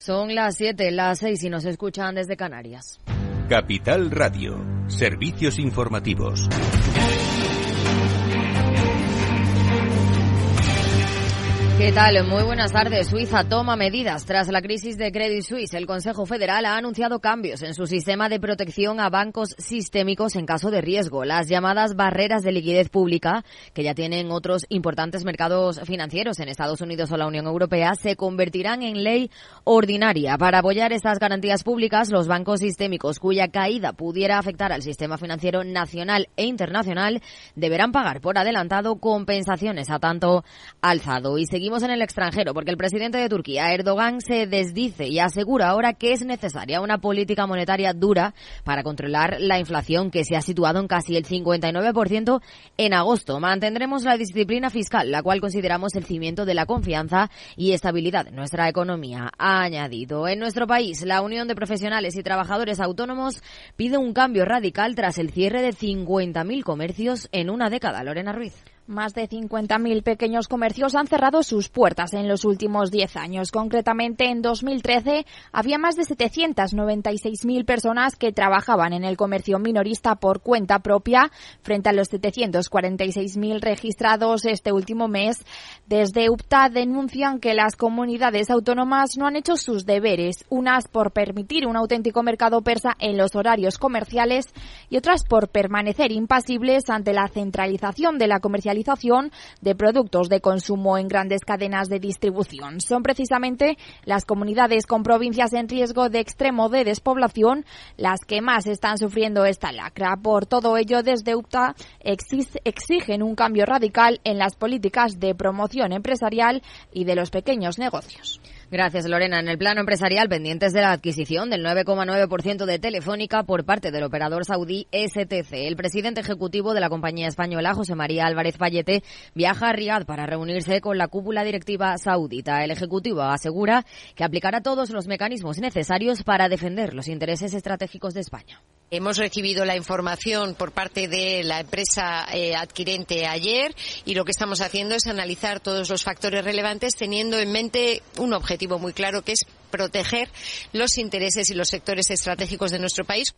Son las 7, las 6 y nos escuchan desde Canarias. Capital Radio, servicios informativos. ¿Qué tal? Muy buenas tardes. Suiza toma medidas. Tras la crisis de Credit Suisse, el Consejo Federal ha anunciado cambios en su sistema de protección a bancos sistémicos en caso de riesgo. Las llamadas barreras de liquidez pública, que ya tienen otros importantes mercados financieros en Estados Unidos o la Unión Europea, se convertirán en ley ordinaria. Para apoyar estas garantías públicas, los bancos sistémicos cuya caída pudiera afectar al sistema financiero nacional e internacional deberán pagar por adelantado compensaciones a tanto alzado. Y seguir Seguimos en el extranjero porque el presidente de Turquía, Erdogan, se desdice y asegura ahora que es necesaria una política monetaria dura para controlar la inflación que se ha situado en casi el 59% en agosto. Mantendremos la disciplina fiscal, la cual consideramos el cimiento de la confianza y estabilidad de nuestra economía. Ha añadido, en nuestro país, la Unión de Profesionales y Trabajadores Autónomos pide un cambio radical tras el cierre de 50.000 comercios en una década. Lorena Ruiz. Más de 50.000 pequeños comercios han cerrado sus puertas en los últimos 10 años. Concretamente, en 2013 había más de 796.000 personas que trabajaban en el comercio minorista por cuenta propia, frente a los 746.000 registrados este último mes. Desde UPTA denuncian que las comunidades autónomas no han hecho sus deberes, unas por permitir un auténtico mercado persa en los horarios comerciales y otras por permanecer impasibles ante la centralización de la comercialización de productos de consumo en grandes cadenas de distribución. Son precisamente las comunidades con provincias en riesgo de extremo de despoblación las que más están sufriendo esta lacra. Por todo ello, desde UPTA exigen un cambio radical en las políticas de promoción empresarial y de los pequeños negocios. Gracias, Lorena. En el plano empresarial, pendientes de la adquisición del 9,9% de Telefónica por parte del operador saudí STC. El presidente ejecutivo de la compañía española, José María Álvarez Fallete, viaja a Riad para reunirse con la cúpula directiva saudita. El ejecutivo asegura que aplicará todos los mecanismos necesarios para defender los intereses estratégicos de España. Hemos recibido la información por parte de la empresa eh, adquirente ayer y lo que estamos haciendo es analizar todos los factores relevantes teniendo en mente un objetivo muy claro que es proteger los intereses y los sectores estratégicos de nuestro país.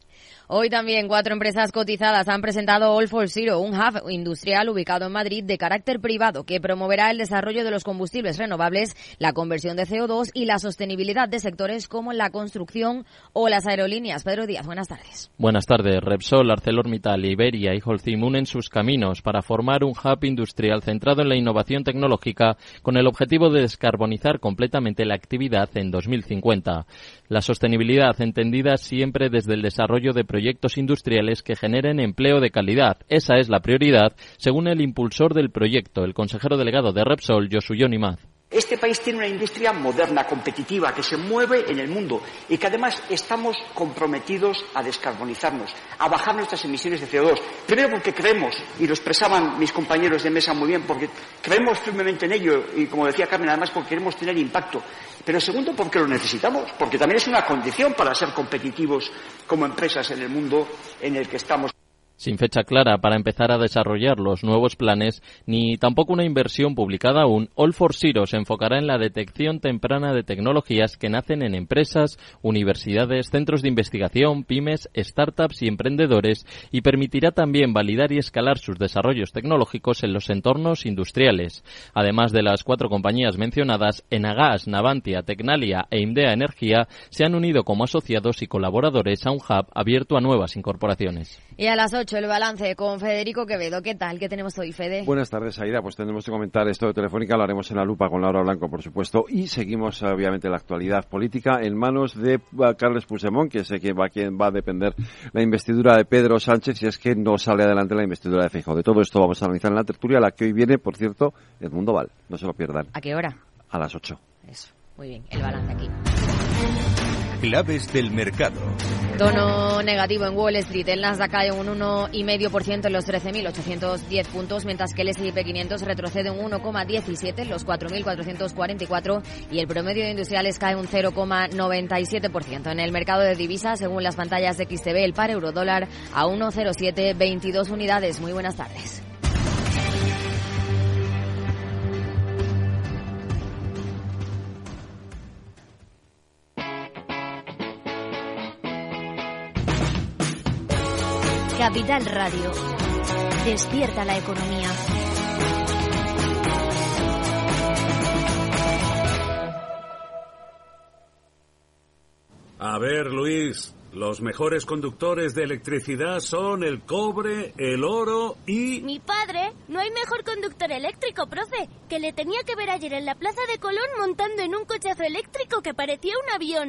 Hoy también cuatro empresas cotizadas han presentado All for Zero, un hub industrial ubicado en Madrid de carácter privado que promoverá el desarrollo de los combustibles renovables, la conversión de CO2 y la sostenibilidad de sectores como la construcción o las aerolíneas. Pedro Díaz, buenas tardes. Buenas tardes. Repsol, ArcelorMittal, Iberia y Holcim unen sus caminos para formar un hub industrial centrado en la innovación tecnológica con el objetivo de descarbonizar completamente la actividad en 2050. La sostenibilidad entendida siempre desde el desarrollo de proyectos industriales que generen empleo de calidad. Esa es la prioridad, según el impulsor del proyecto, el consejero delegado de Repsol, Josuyo Nimaz. Este país tiene una industria moderna, competitiva, que se mueve en el mundo y que además estamos comprometidos a descarbonizarnos, a bajar nuestras emisiones de CO2. Primero porque creemos, y lo expresaban mis compañeros de mesa muy bien, porque creemos firmemente en ello y, como decía Carmen, además porque queremos tener impacto. Pero segundo, porque lo necesitamos, porque también es una condición para ser competitivos como empresas en el mundo en el que estamos sin fecha clara para empezar a desarrollar los nuevos planes, ni tampoco una inversión publicada aún, All for Zero se enfocará en la detección temprana de tecnologías que nacen en empresas, universidades, centros de investigación, pymes, startups y emprendedores y permitirá también validar y escalar sus desarrollos tecnológicos en los entornos industriales. Además de las cuatro compañías mencionadas, Enagas, Navantia, Tecnalia e Indea Energía se han unido como asociados y colaboradores a un hub abierto a nuevas incorporaciones. El balance con Federico Quevedo. ¿Qué tal? ¿Qué tenemos hoy, Fede? Buenas tardes, Aida. Pues tenemos que comentar esto de Telefónica, lo haremos en la lupa con Laura Blanco, por supuesto, y seguimos, obviamente, la actualidad política en manos de uh, Carles Puigdemont, que sé que va, quien va a depender la investidura de Pedro Sánchez si es que no sale adelante la investidura de Feijóo. De todo esto vamos a analizar en la tertulia, la que hoy viene, por cierto, Edmundo Val. No se lo pierdan. ¿A qué hora? A las 8. Eso, muy bien, el balance aquí. Claves del mercado. Tono negativo en Wall Street. El Nasdaq cae un 1,5% en los 13.810 puntos, mientras que el S&P 500 retrocede un 1,17 en los 4.444 y el promedio de industriales cae un 0,97%. En el mercado de divisas, según las pantallas de XTB, el par euro dólar a 1,0722 unidades. Muy buenas tardes. Capital Radio. Despierta la economía. A ver, Luis, los mejores conductores de electricidad son el cobre, el oro y... Mi padre, no hay mejor conductor eléctrico, profe, que le tenía que ver ayer en la Plaza de Colón montando en un cochazo eléctrico que parecía un avión.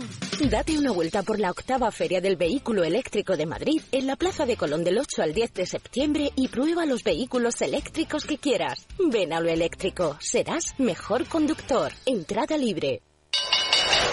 Date una vuelta por la octava Feria del Vehículo Eléctrico de Madrid en la Plaza de Colón del 8 al 10 de septiembre y prueba los vehículos eléctricos que quieras. Ven a lo eléctrico, serás mejor conductor. Entrada libre.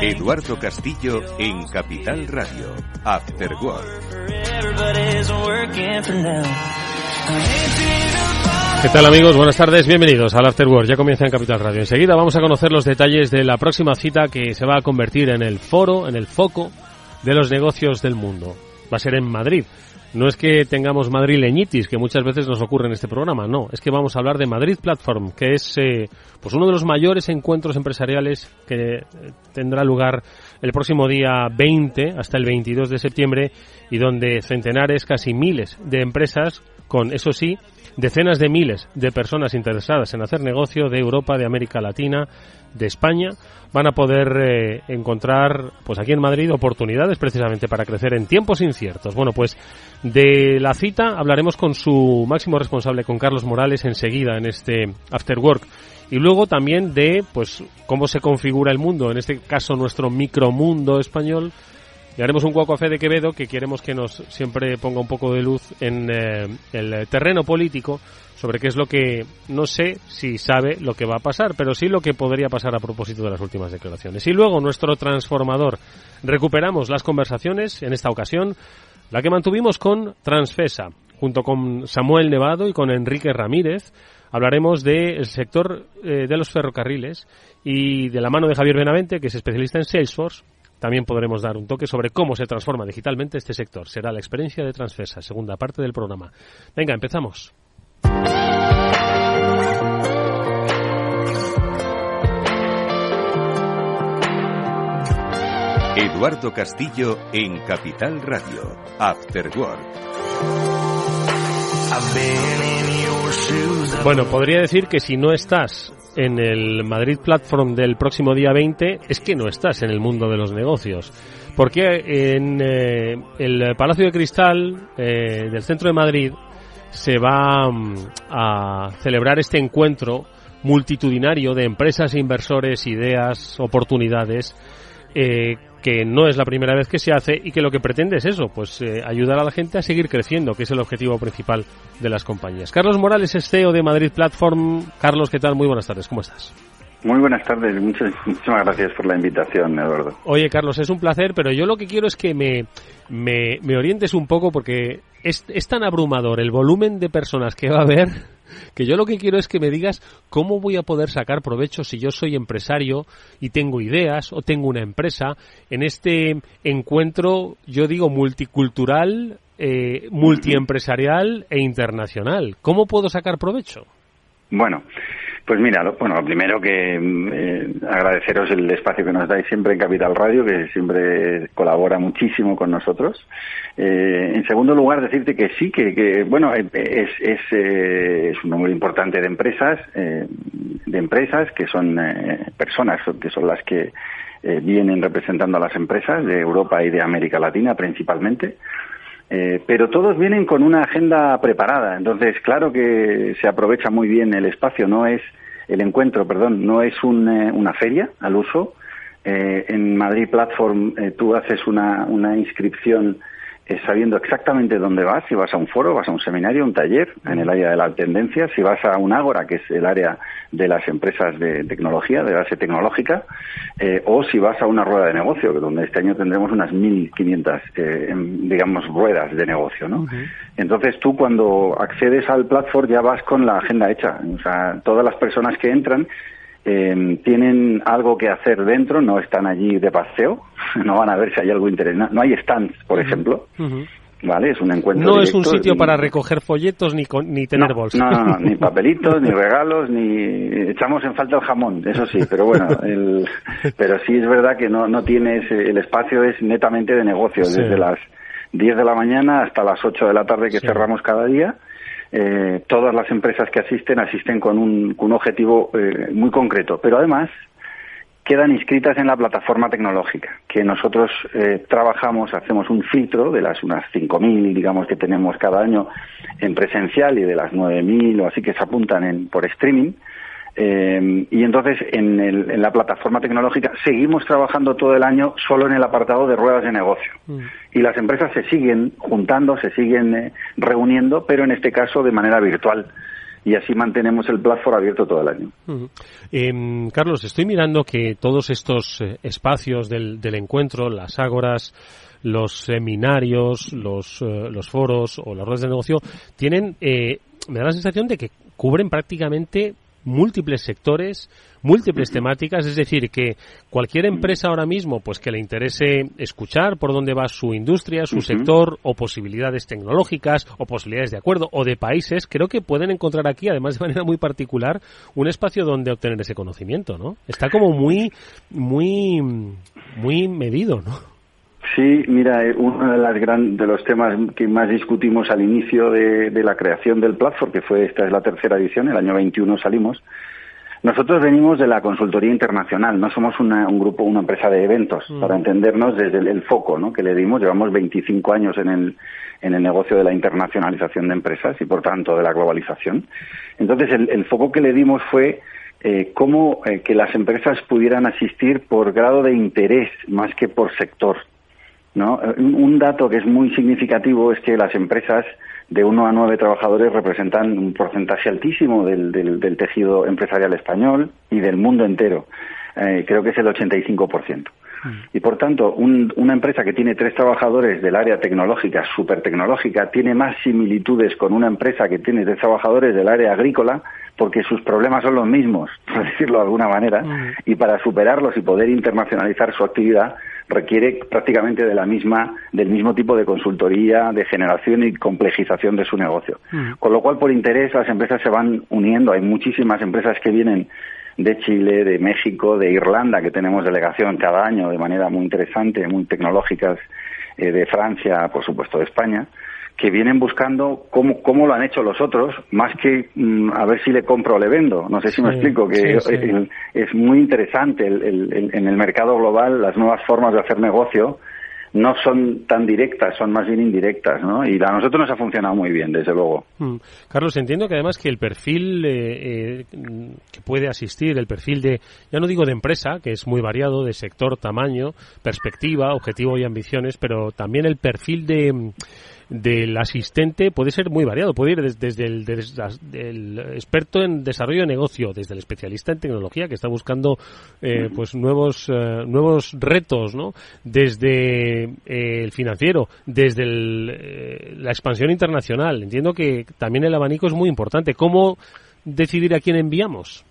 Eduardo Castillo en Capital Radio. After Work. ¿Qué tal amigos? Buenas tardes, bienvenidos al After Work. Ya comienza en Capital Radio. Enseguida vamos a conocer los detalles de la próxima cita que se va a convertir en el foro, en el foco de los negocios del mundo. Va a ser en Madrid. No es que tengamos madrileñitis, que muchas veces nos ocurre en este programa, no. Es que vamos a hablar de Madrid Platform, que es eh, pues uno de los mayores encuentros empresariales que eh, tendrá lugar el próximo día 20 hasta el 22 de septiembre y donde centenares, casi miles de empresas, con eso sí, decenas de miles de personas interesadas en hacer negocio de Europa, de América Latina, de España, van a poder eh, encontrar, pues aquí en Madrid, oportunidades precisamente para crecer en tiempos inciertos. Bueno, pues de la cita hablaremos con su máximo responsable, con Carlos Morales, enseguida en este After Work. Y luego también de, pues, cómo se configura el mundo, en este caso nuestro micromundo español, y haremos un Cuaco Café de Quevedo que queremos que nos siempre ponga un poco de luz en eh, el terreno político sobre qué es lo que no sé si sabe lo que va a pasar, pero sí lo que podría pasar a propósito de las últimas declaraciones. Y luego nuestro transformador. Recuperamos las conversaciones, en esta ocasión, la que mantuvimos con Transfesa, junto con Samuel Nevado y con Enrique Ramírez. Hablaremos del sector eh, de los ferrocarriles y de la mano de Javier Benavente, que es especialista en Salesforce, también podremos dar un toque sobre cómo se transforma digitalmente este sector. Será la experiencia de Transfesa, segunda parte del programa. Venga, empezamos. Eduardo Castillo en Capital Radio. After Work. Bueno, podría decir que si no estás en el Madrid Platform del próximo día 20, es que no estás en el mundo de los negocios. Porque en eh, el Palacio de Cristal eh, del centro de Madrid se va mm, a celebrar este encuentro multitudinario de empresas, inversores, ideas, oportunidades, eh, que no es la primera vez que se hace y que lo que pretende es eso, pues eh, ayudar a la gente a seguir creciendo, que es el objetivo principal de las compañías. Carlos Morales es CEO de Madrid Platform. Carlos, ¿qué tal? Muy buenas tardes, ¿cómo estás? Muy buenas tardes, muchas, muchísimas gracias por la invitación, Eduardo. Oye, Carlos, es un placer, pero yo lo que quiero es que me, me, me orientes un poco porque es, es tan abrumador el volumen de personas que va a haber que yo lo que quiero es que me digas cómo voy a poder sacar provecho si yo soy empresario y tengo ideas o tengo una empresa en este encuentro, yo digo, multicultural, eh, multiempresarial e internacional. ¿Cómo puedo sacar provecho? Bueno, pues mira, lo, bueno, lo primero que eh, agradeceros el espacio que nos dais siempre en Capital Radio, que siempre colabora muchísimo con nosotros. Eh, en segundo lugar, decirte que sí, que, que bueno, es, es, eh, es, un número importante de empresas, eh, de empresas que son eh, personas que son las que eh, vienen representando a las empresas de Europa y de América Latina principalmente. Eh, pero todos vienen con una agenda preparada, entonces claro que se aprovecha muy bien el espacio, no es el encuentro, perdón, no es un, eh, una feria al uso. Eh, en Madrid Platform eh, tú haces una, una inscripción eh, sabiendo exactamente dónde vas, si vas a un foro, vas a un seminario, un taller en el área de la tendencia, si vas a un Ágora, que es el área de las empresas de tecnología, de base tecnológica, eh, o si vas a una rueda de negocio, donde este año tendremos unas 1.500, eh, digamos, ruedas de negocio, ¿no? Entonces tú cuando accedes al platform ya vas con la agenda hecha, o sea, todas las personas que entran eh, tienen algo que hacer dentro, no están allí de paseo, no van a ver si hay algo interesante. No hay stands, por ejemplo, ¿vale? Es un encuentro. No es un sitio para recoger folletos ni, con- ni tener bolsas. No, no, no, ni papelitos, ni regalos, ni echamos en falta el jamón, eso sí, pero bueno, el... pero sí es verdad que no, no tienes, el espacio es netamente de negocio, Sí. desde las 10 de la mañana hasta las 8 de la tarde que cerramos cada día. Eh, todas las empresas que asisten asisten con un, con un objetivo eh, muy concreto, pero además quedan inscritas en la plataforma tecnológica, que nosotros eh, trabajamos, hacemos un filtro de las unas 5.000, digamos, que tenemos cada año en presencial y de las 9.000 o así que se apuntan en, por streaming. Eh, y entonces en, el- en la plataforma tecnológica seguimos trabajando todo el año solo en el apartado de ruedas de negocio. Y las empresas se siguen juntando, se siguen eh, reuniendo, pero en este caso de manera virtual. Y así mantenemos el platform abierto todo el año. Ujú. Em, Carlos, estoy mirando que todos estos eh, espacios del, del encuentro, las ágoras, los seminarios, los, eh, los foros o las ruedas de negocio, tienen, eh, me da la sensación de que cubren prácticamente múltiples sectores, múltiples temáticas, es decir, que cualquier empresa ahora mismo, pues que le interese escuchar por dónde va su industria, su sector, o posibilidades tecnológicas, o posibilidades de acuerdo, o de países, creo que pueden encontrar aquí, además de manera muy particular, un espacio donde obtener ese conocimiento, ¿no? Está como muy, muy, muy medido, ¿no? Sí, mira, eh, uno de, las gran, de los temas que más discutimos al inicio de, de la creación del platform, que fue esta es la tercera edición, el año 21 salimos, nosotros venimos de la consultoría internacional, no somos una- un grupo, una empresa de eventos, para entendernos desde el, el foco ¿no? que le dimos. Llevamos 25 años en el, en el negocio de la internacionalización de empresas y, por tanto, de la globalización. Entonces, el, el foco que le dimos fue eh, cómo eh, que las empresas pudieran asistir por grado de interés más que por sector. ¿No? Un dato que es muy significativo es que las empresas de uno a nueve trabajadores representan un porcentaje altísimo del, del- del tejido empresarial español y del mundo entero. Eh, creo que es el 85%. Y por tanto, un- una empresa que tiene tres trabajadores del área tecnológica, súper tecnológica, tiene más similitudes con una empresa que tiene tres trabajadores del área agrícola, porque sus problemas son los mismos, por decirlo de alguna manera, y para superarlos y poder internacionalizar su actividad requiere prácticamente de la misma, del mismo tipo de consultoría, de generación y complejización de su negocio. Con lo cual, por interés, las empresas se van uniendo. Hay muchísimas empresas que vienen de Chile, de México, de Irlanda, que tenemos delegación cada año de manera muy interesante, muy tecnológicas, eh, de Francia, por supuesto, de España, que vienen buscando cómo, cómo lo han hecho los otros, más que mm, a ver si le compro o le vendo. No sé si me explico, que sí, sí. el- es muy interesante el- en el mercado global las nuevas formas de hacer negocio no son tan directas, son más bien indirectas, ¿no? Y a nosotros nos ha funcionado muy bien, desde luego. Mm. Carlos, entiendo que además que el perfil eh, eh, que puede asistir, el perfil de, ya no digo de empresa, que es muy variado, de sector, tamaño, perspectiva, objetivo y ambiciones, pero también el perfil de del asistente puede ser muy variado, puede ir des- desde, el experto en desarrollo de negocio, desde el especialista en tecnología que está buscando eh, pues nuevos eh, nuevos retos, ¿no? Desde eh, el financiero, desde el, eh, la expansión internacional. Entiendo que también el abanico es muy importante. ¿Cómo decidir a quién enviamos?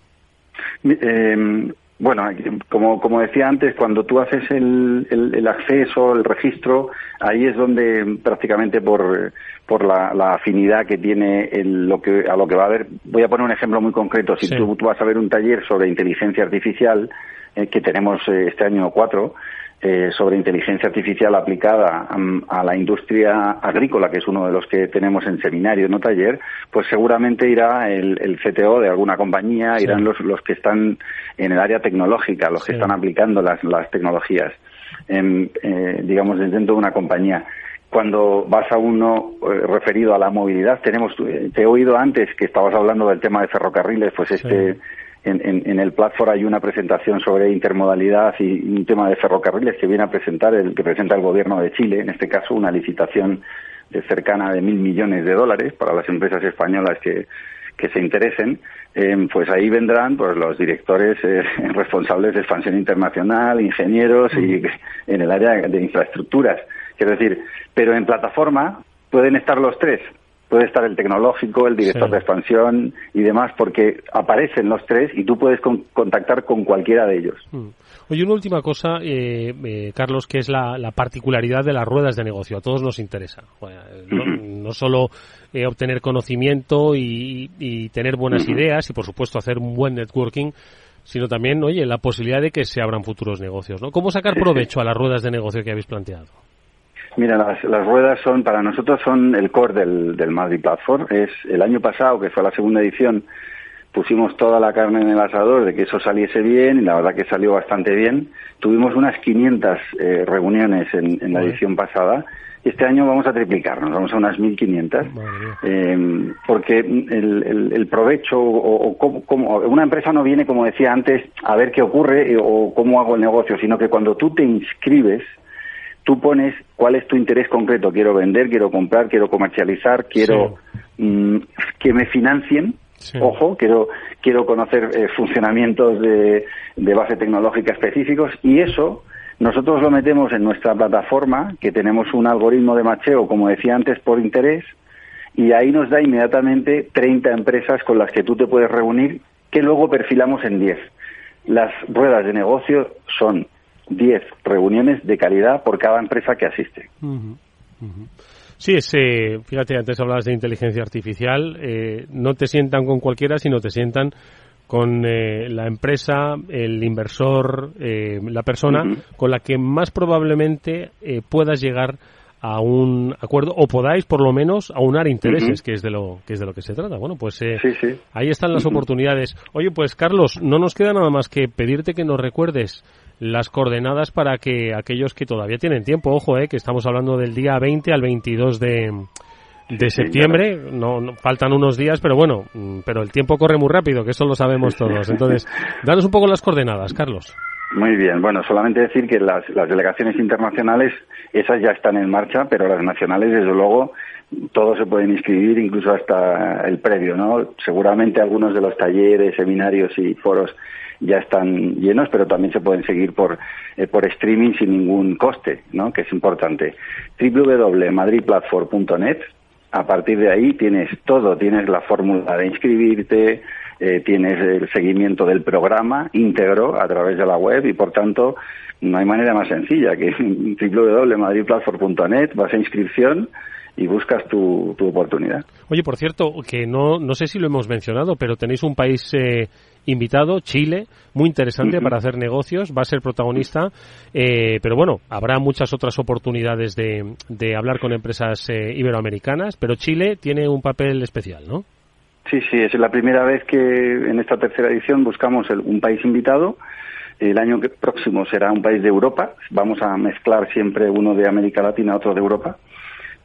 Eh, bueno, como, como decía antes, cuando tú haces el, el- el acceso, el registro, ahí es donde prácticamente por, por la, la afinidad que tiene el- lo que, a lo que va a haber. Voy a poner un ejemplo muy concreto. Si Sí. tú, tú vas a ver un taller sobre inteligencia artificial, eh, que tenemos eh, este año cuatro, eh, sobre inteligencia artificial aplicada a la industria agrícola, que es uno de los que tenemos en seminario, no taller, pues seguramente irá el, el CTO de alguna compañía, Sí. irán los, los que están en el área tecnológica, los que están aplicando las, las tecnologías, en, eh, digamos, dentro de una compañía. cuando vas a uno eh, referido a la movilidad, tenemos, eh, te he oído antes que estabas hablando del tema de ferrocarriles, pues este, en, en, el platform hay una presentación sobre intermodalidad y, un tema de ferrocarriles que viene a presentar el que presenta el gobierno de Chile, en este caso una licitación de cercana de mil millones de dólares para las empresas españolas que, que se interesen, eh, pues ahí vendrán pues los directores eh, responsables de expansión internacional, ingenieros y en el área de infraestructuras. Quiero decir, pero en plataforma pueden estar los tres puede estar el tecnológico, el director de expansión y demás, porque aparecen los tres y tú puedes contactar con cualquiera de ellos. Mm. Oye, una última cosa, eh, eh, Carlos, que es la, particularidad de las ruedas de negocio. A todos nos interesa. no, solo eh, obtener conocimiento y, tener buenas ideas y, por supuesto, hacer un buen networking, sino también, oye, la posibilidad de que se abran futuros negocios. ¿no? ¿Cómo sacar provecho a las ruedas de negocio que habéis planteado? Mira, las, ruedas son, para nosotros son el core del, del Madrid Platform. Es el año pasado, que fue la segunda edición, pusimos toda la carne en el asador de que eso saliese bien y la verdad que salió bastante bien. Tuvimos unas 500 eh, reuniones en, la edición pasada y este año vamos a triplicarnos, vamos a unas 1.500, eh, porque el, el, provecho o, como, una empresa no viene, como decía antes, a ver qué ocurre eh, o cómo hago el negocio, sino que cuando tú te inscribes, tú pones cuál es tu interés concreto. Quiero vender, quiero comprar, quiero comercializar, quiero mm, que me financien. Ojo, quiero, quiero conocer eh, funcionamientos de, de base tecnológica específicos y eso nosotros lo metemos en nuestra plataforma, que tenemos un algoritmo de macheo, como decía antes, por interés, y ahí nos da inmediatamente 30 empresas con las que tú te puedes reunir, que luego perfilamos en 10. Las ruedas de negocio son 10 reuniones de calidad por cada empresa que asiste. Sí, es, eh, fíjate, antes hablabas de inteligencia artificial, eh, no te sientan con cualquiera, sino te sientan con eh, la empresa, el inversor, la persona con la que más probablemente puedas llegar a un acuerdo o podáis por lo menos aunar intereses, que es de lo que es de lo que se trata. Bueno, pues ahí están las oportunidades. Oye, pues Carlos, no nos queda nada más que pedirte que nos recuerdes las coordenadas para que aquellos que todavía tienen tiempo, ojo, eh, que estamos hablando del día 20 al 22 de, de septiembre, no, faltan unos días, pero bueno, mm, pero el tiempo corre muy rápido, que eso lo sabemos todos. Entonces, danos un poco las coordenadas, Carlos. Muy bien, bueno, solamente decir que las, las delegaciones internacionales, esas ya están en marcha, pero las nacionales, desde luego, todos se pueden inscribir, incluso hasta el previo, ¿no? Seguramente algunos de los talleres, seminarios y foros ya están llenos, pero también se pueden seguir por, eh, por streaming sin ningún coste, ¿no? que es importante. www.madridplatform.net a partir de ahí tienes todo, tienes la fórmula de inscribirte, eh, tienes el seguimiento del programa íntegro a través de la web y por tanto no hay manera más sencilla que www.madridplatform.net vas a inscripción y buscas tu, tu oportunidad. Oye, por cierto, que no, no sé si lo hemos mencionado, pero tenéis un país eh, invitado, Chile, muy interesante para hacer negocios, va a ser protagonista, eh, pero bueno, habrá muchas otras oportunidades de, de hablar con empresas eh, iberoamericanas, pero Chile tiene un papel especial, ¿no? Sí, sí, es la primera vez que en esta tercera edición buscamos un país invitado. El año próximo será un país de Europa. Vamos a mezclar siempre uno de América Latina, otro de Europa.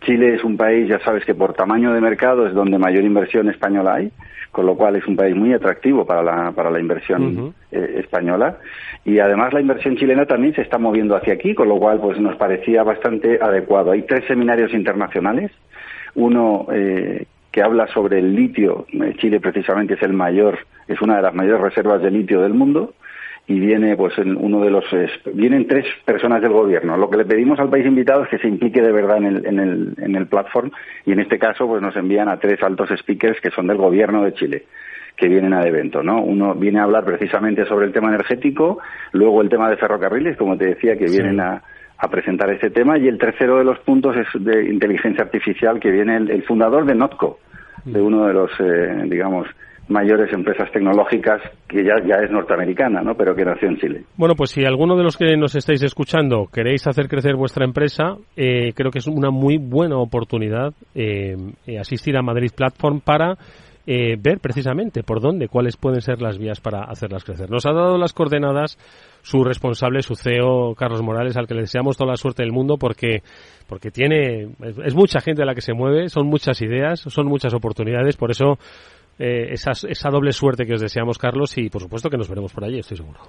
Chile es un país, ya sabes que por tamaño de mercado es donde mayor inversión española hay, con lo cual es un país muy atractivo para la, para la inversión eh, española. Y además la inversión chilena también se está moviendo hacia aquí, con lo cual pues nos parecía bastante adecuado. Hay tres seminarios internacionales, uno eh, que habla sobre el litio. Eh, Chile precisamente es el mayor, es una de las mayores reservas de litio del mundo y viene pues en uno de los vienen tres personas del gobierno. Lo que le pedimos al país invitado es que se implique de verdad en el en el en el platform y en este caso pues nos envían a tres altos speakers que son del gobierno de Chile que vienen al evento, ¿no? Uno viene a hablar precisamente sobre el tema energético, luego el tema de ferrocarriles, como te decía, que vienen a, a presentar este tema, y el tercero de los puntos es de inteligencia artificial, que viene el, fundador de Notco, de uno de los, eh, digamos, mayores empresas tecnológicas que ya, ya es norteamericana, ¿no? pero que nació en Chile. Bueno, pues si alguno de los que nos estáis escuchando queréis hacer crecer vuestra empresa, eh, creo que es una muy buena oportunidad eh, eh, asistir a Madrid Platform para ver precisamente por dónde, cuáles pueden ser las vías para hacerlas crecer. Nos ha dado las coordenadas su responsable, su CEO, Carlos Morales, al que le deseamos toda la suerte del mundo porque, porque tiene, es, mucha gente a la que se mueve, son muchas ideas, son muchas oportunidades, por eso eh, esa, esa doble suerte que os deseamos, Carlos, y por supuesto que nos veremos por allí, estoy seguro.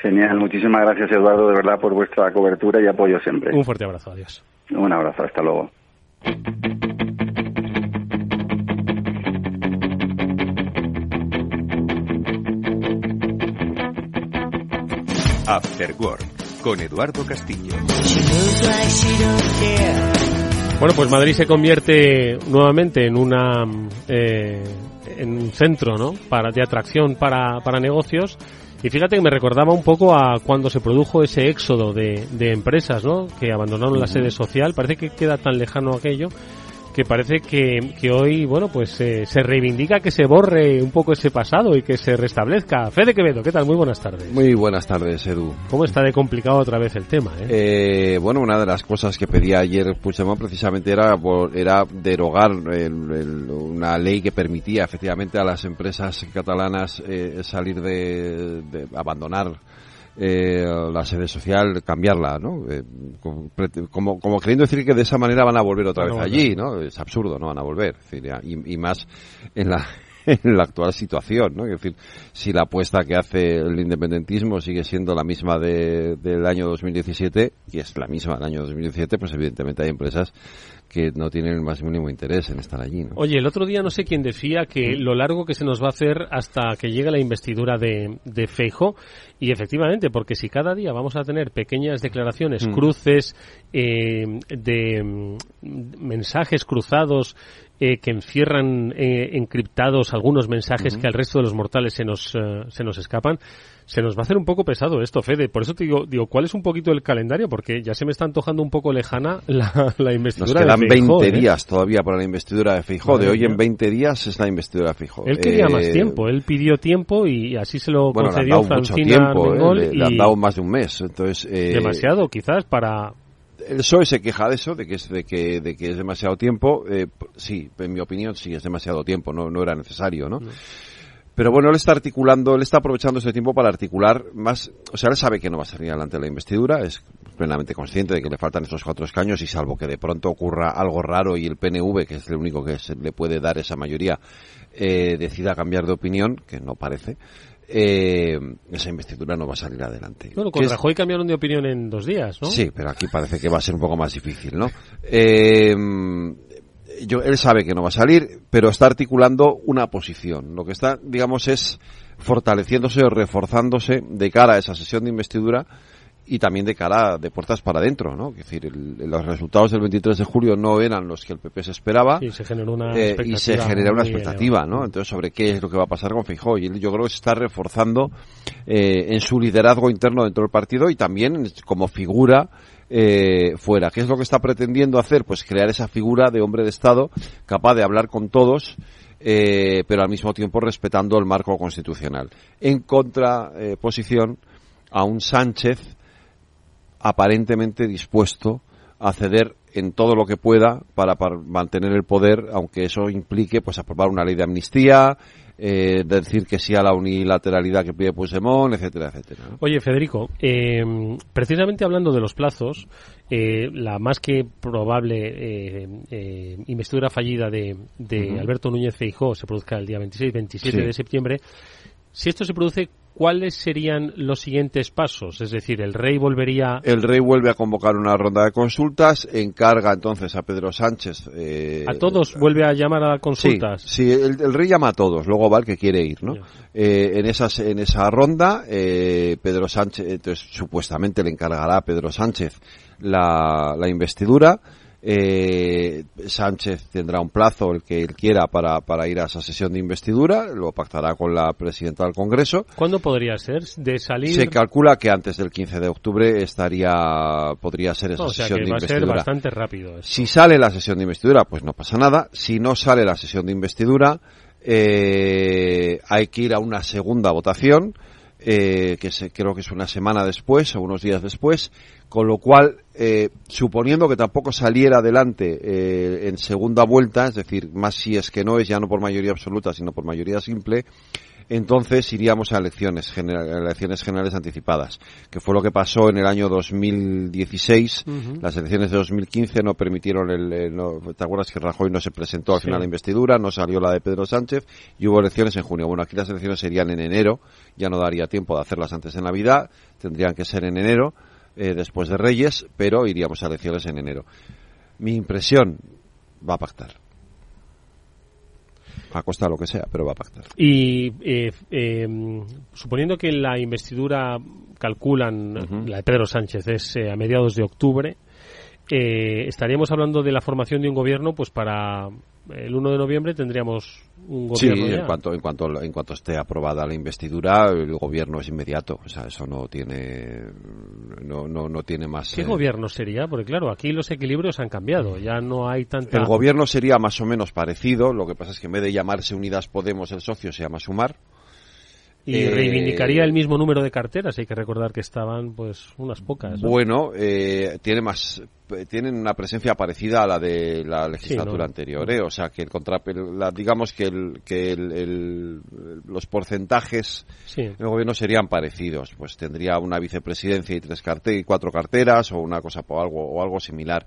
Genial, muchísimas gracias Eduardo, de verdad, por vuestra cobertura y apoyo siempre. Un fuerte abrazo, adiós. Un abrazo, hasta luego. After Work con Eduardo Castillo. Bueno, pues Madrid se convierte nuevamente en una eh, en un centro, ¿no? Para de atracción para, para negocios. Y fíjate que me recordaba un poco a cuando se produjo ese éxodo de, de empresas, ¿no? Que abandonaron la sede social. Parece que queda tan lejano aquello que parece que, que hoy, bueno, pues eh, se reivindica que se borre un poco ese pasado y que se restablezca. Fede Quevedo, ¿qué tal? Muy buenas tardes. Muy buenas tardes, Edu. ¿Cómo está de complicado otra vez el tema? Eh? Eh, bueno, una de las cosas que pedía ayer Puigdemont precisamente era, era derogar una ley que permitía efectivamente a las empresas catalanas salir de, de abandonar eh, la sede social cambiarla, ¿no? Eh, como, como queriendo decir que de esa manera van a volver otra vez allí, ¿no? Es absurdo, no van a volver. y, y más en la en la actual situación, ¿no? Es decir, si la apuesta que hace el independentismo sigue siendo la misma de, del año 2017, y es la misma del año 2017, pues evidentemente hay empresas que no tienen el más mínimo interés en estar allí. ¿no? Oye, el otro día no sé quién decía que lo largo que se nos va a hacer hasta que llegue la investidura de, de Feijo, y efectivamente, porque si cada día vamos a tener pequeñas declaraciones, mm. cruces eh, de mm, mensajes cruzados eh, que encierran eh, encriptados algunos mensajes que al resto de los mortales se nos, eh, se nos escapan, se nos va a hacer un poco pesado esto, Fede. Por eso te digo, digo, ¿cuál es un poquito el calendario? Porque ya se me está antojando un poco lejana la, la investidura Nos quedan 20 días todavía para la investidura de Feijóo. De hoy en 20 días es la investidura de Feijóo. Él quería más tiempo. Él pidió tiempo y así se lo bueno, concedió le han dado mucho tiempo, le, le, han dado más de un mes. Entonces, demasiado, quizás, para el PSOE se queja de eso, de que es, de que, de que es demasiado tiempo. Eh, sí, en mi opinión sí es demasiado tiempo, no, no era necesario, ¿no? Pero bueno, él está articulando, él está aprovechando ese tiempo para articular más, o sea, él sabe que no va a salir adelante la investidura, es plenamente consciente de que le faltan esos cuatro escaños y salvo que de pronto ocurra algo raro y el PNV, que es el único que se le puede dar esa mayoría, eh, decida cambiar de opinión, que no parece, eh, esa investidura no va a salir adelante. Bueno, con Rajoy cambiaron de opinión en dos días, ¿no? Sí, pero aquí parece que va a ser un poco más difícil, ¿no? Eh, yo, él sabe que no va a salir, pero está articulando una posición. Lo que está, digamos, es fortaleciéndose o reforzándose de cara a esa sesión de investidura y también de cara de puertas para adentro, ¿no? Es decir, los resultados del 23 de julio no eran los que el PP se esperaba y se generó una eh, y se genera una expectativa, ¿no? Entonces sobre qué es lo que va a pasar con Feijóo y él, yo creo que se está reforzando eh, en su liderazgo interno dentro del partido y también como figura eh, fuera. ¿Qué es lo que está pretendiendo hacer? Pues crear esa figura de hombre de Estado capaz de hablar con todos. Eh, pero al mismo tiempo respetando el marco constitucional. En contraposición a un Sánchez aparentemente dispuesto a ceder en todo lo que pueda para, mantener el poder, aunque eso implique pues aprobar una ley de amnistía, eh, decir que sí a la unilateralidad que pide Puigdemont, etcétera, etcétera. Oye, Federico, eh, precisamente hablando de los plazos, eh, la más que probable eh, investidura fallida de, de Alberto Núñez Feijó se produzca el día 26-27 de septiembre. Si esto se produce, ¿cuáles serían los siguientes pasos? Es decir, el rey volvería. El rey vuelve a convocar una ronda de consultas, encarga entonces a Pedro Sánchez. Eh, ¿A todos vuelve a llamar a consultas? Sí, el, rey llama a todos, luego va el que quiere ir, ¿no? Eh, en, esas, en esa ronda, eh, Pedro Sánchez, entonces supuestamente le encargará a Pedro Sánchez la, la investidura. Eh, Sánchez tendrá un plazo, el que él quiera, para, para ir a esa sesión de investidura. Lo pactará con la presidenta del Congreso. ¿Cuándo podría ser? ¿De salir? Se calcula que antes del 15 de octubre estaría, podría ser esa sesión de investidura. A ser bastante rápido. Si sale la sesión de investidura, pues no pasa nada. Si no sale la sesión de investidura, eh, hay que ir a una segunda votación. Eh, que se, creo que es una semana después o unos días después, con lo cual, eh, suponiendo que tampoco saliera adelante eh, en segunda vuelta, es decir, más si es que no es ya no por mayoría absoluta, sino por mayoría simple, entonces iríamos a elecciones, elecciones generales anticipadas, que fue lo que pasó en el año 2016. Las elecciones de 2015 no permitieron el, ¿te acuerdas que Rajoy no se presentó al final de la investidura, no salió la de Pedro Sánchez y hubo elecciones en junio. Bueno, aquí las elecciones serían en enero, ya no daría tiempo de hacerlas antes de Navidad, tendrían que ser en enero, eh, después de Reyes, pero iríamos a elecciones en enero. Mi impresión va a pactar a costa de lo que sea, pero va a pactar. Y eh, em, suponiendo que la investidura calculan, la de Pedro Sánchez, es eh, a mediados de octubre, eh, estaríamos hablando de la formación de un gobierno, pues para el 1 de noviembre tendríamos un gobierno. Sí, en cuanto en cuanto en cuanto esté aprobada la investidura, el gobierno es inmediato. O sea, eso no tiene no no, no tiene más. ¿Qué gobierno sería? Porque claro, aquí los equilibrios han cambiado. Ya no hay tanta. El gobierno sería más o menos parecido. Lo que pasa es que en vez de llamarse Unidas Podemos, el socio se llama Sumar y eh, reivindicaría el mismo número de carteras. Hay que recordar que estaban, pues, unas pocas. Bueno, eh, tiene más, tienen una presencia parecida a la de la legislatura anterior, ¿eh? O sea, que el contra, digamos que el, que el, los porcentajes del gobierno serían parecidos. Pues tendría una vicepresidencia y tres carteras y cuatro carteras o una cosa o algo o algo similar.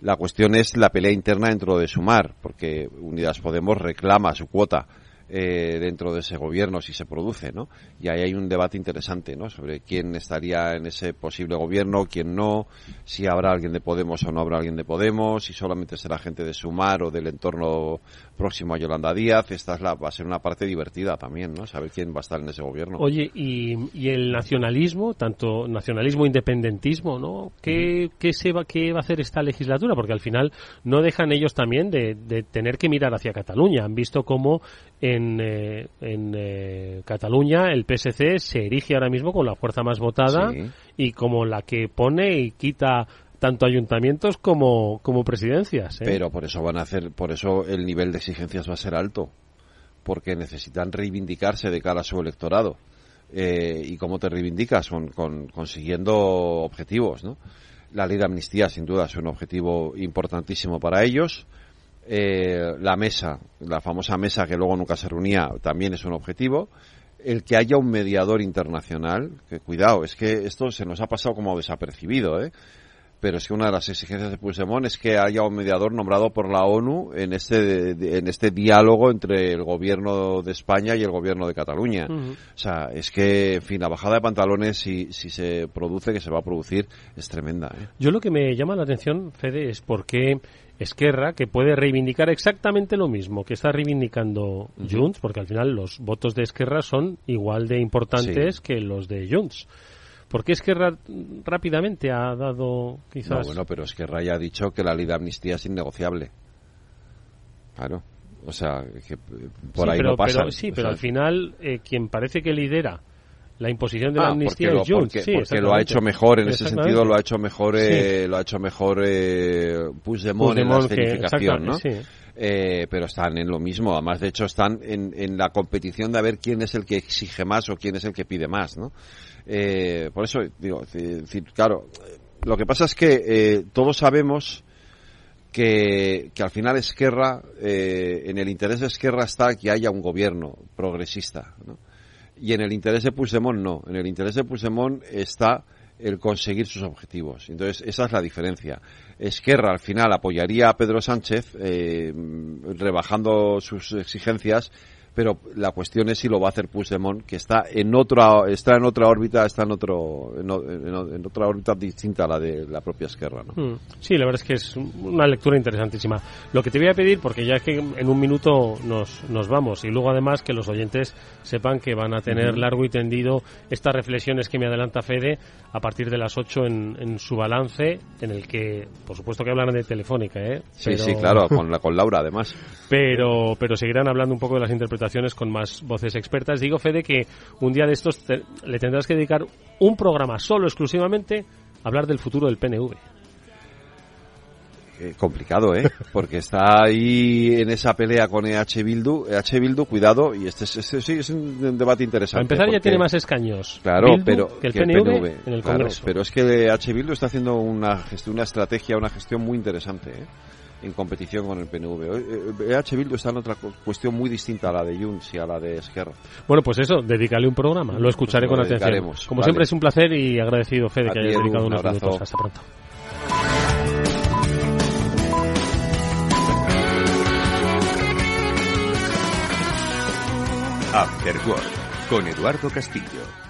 La cuestión es la pelea interna dentro de Sumar, porque Unidas Podemos reclama su cuota eh, dentro de ese gobierno si se produce, ¿no? Y ahí hay un debate interesante, ¿no? Sobre quién estaría en ese posible gobierno, quién no, si habrá alguien de Podemos o no habrá alguien de Podemos, si solamente será gente de Sumar o del entorno próximo a Yolanda Díaz. Esta es la, va a ser una parte divertida también, ¿no? Saber quién va a estar en ese gobierno. Oye, y, y el nacionalismo, tanto nacionalismo independentismo, ¿no? ¿Qué, qué, se va, ¿Qué va a hacer esta legislatura? Porque al final no dejan ellos también de, de tener que mirar hacia Cataluña. Han visto cómo en en, eh, eh, Cataluña el PSC se erige ahora mismo con la fuerza más votada y como la que pone y quita tanto ayuntamientos como, como presidencias. ¿eh? Pero por eso van a hacer, por eso el nivel de exigencias va a ser alto, porque necesitan reivindicarse de cara a su electorado. ¿Y cómo te reivindicas? Con, consiguiendo objetivos, ¿no? La ley de amnistía, sin duda, es un objetivo importantísimo para ellos eh, la mesa, la famosa mesa que luego nunca se reunía, también es un objetivo. El que haya un mediador internacional, que cuidado, es que esto se nos ha pasado como desapercibido, ¿eh? Pero es que una de las exigencias de Puigdemont es que haya un mediador nombrado por la ONU en este en este diálogo entre el gobierno de España y el gobierno de Cataluña. O sea, es que, en fin, la bajada de pantalones, si, si se produce, que se va a producir, es tremenda. ¿eh? Yo lo que me llama la atención, Fede, es por qué Esquerra, que puede reivindicar exactamente lo mismo que está reivindicando Junts, porque al final los votos de Esquerra son igual de importantes que los de Junts. ¿Por qué Esquerra rápidamente ha dado quizás... No, bueno, pero Esquerra ya ha dicho que la ley de amnistía es innegociable. Claro. O sea, que por ahí no pasa. sí, pero al final eh, quien parece que lidera la imposición de la ah, amnistía porque, lo, porque, lo ha hecho mejor en ese sentido lo ha hecho mejor eh, lo ha hecho mejor eh, Puigdemont, en la escenificación ¿no? Eh, pero están en lo mismo además de hecho están en, en, la competición de a ver quién es el que exige más o quién es el que pide más ¿no? Eh, por eso digo claro lo que pasa es que eh, todos sabemos que, que, al final Esquerra, eh, en el interés de Esquerra está que haya un gobierno progresista, ¿no? Y en el interés de Puigdemont no. En el interés de Puigdemont está el conseguir sus objetivos. Entonces, esa es la diferencia. Esquerra, al final, apoyaría a Pedro Sánchez, eh, rebajando sus exigencias, pero la cuestión es si lo va a hacer Puigdemont, que está en otra está en otra órbita, está en otro en, otra órbita distinta a la de la propia Esquerra, ¿no? Hmm. Sí, la verdad es que es una lectura interesantísima. Lo que te voy a pedir, porque ya es que en un minuto nos, nos vamos, y luego además que los oyentes sepan que van a tener largo y tendido estas reflexiones que me adelanta Fede a partir de las 8 en, en su balance, en el que, por supuesto que hablan de Telefónica, ¿eh? Sí, sí, claro, con, la, con Laura además. Pero, pero seguirán hablando un poco de las interpretaciones con más voces expertas. Digo, Fede, que un día de estos le tendrás que dedicar un programa solo, exclusivamente, a hablar del futuro del PNV. Eh, complicado, ¿eh? Porque está ahí en esa pelea con EH Bildu. EH Bildu, cuidado, y este, este sí es un debate interesante. Para empezar ya tiene más escaños. Claro, pero que el, PNV, en el Congreso. Pero es que EH Bildu está haciendo una gestión, una estrategia, una gestión muy interesante, ¿eh? En competición con el PNV. Eh, Bildu está en otra cuestión muy distinta a la de Junts y a la de Esquerra. Bueno, pues eso, dedicarle un programa. Lo escucharé Pues lo con atención. Como vale. siempre es un placer y agradecido, Fede, A que hayas dedicado un unos abrazo. minutos. Hasta pronto. After Work con Eduardo Castillo.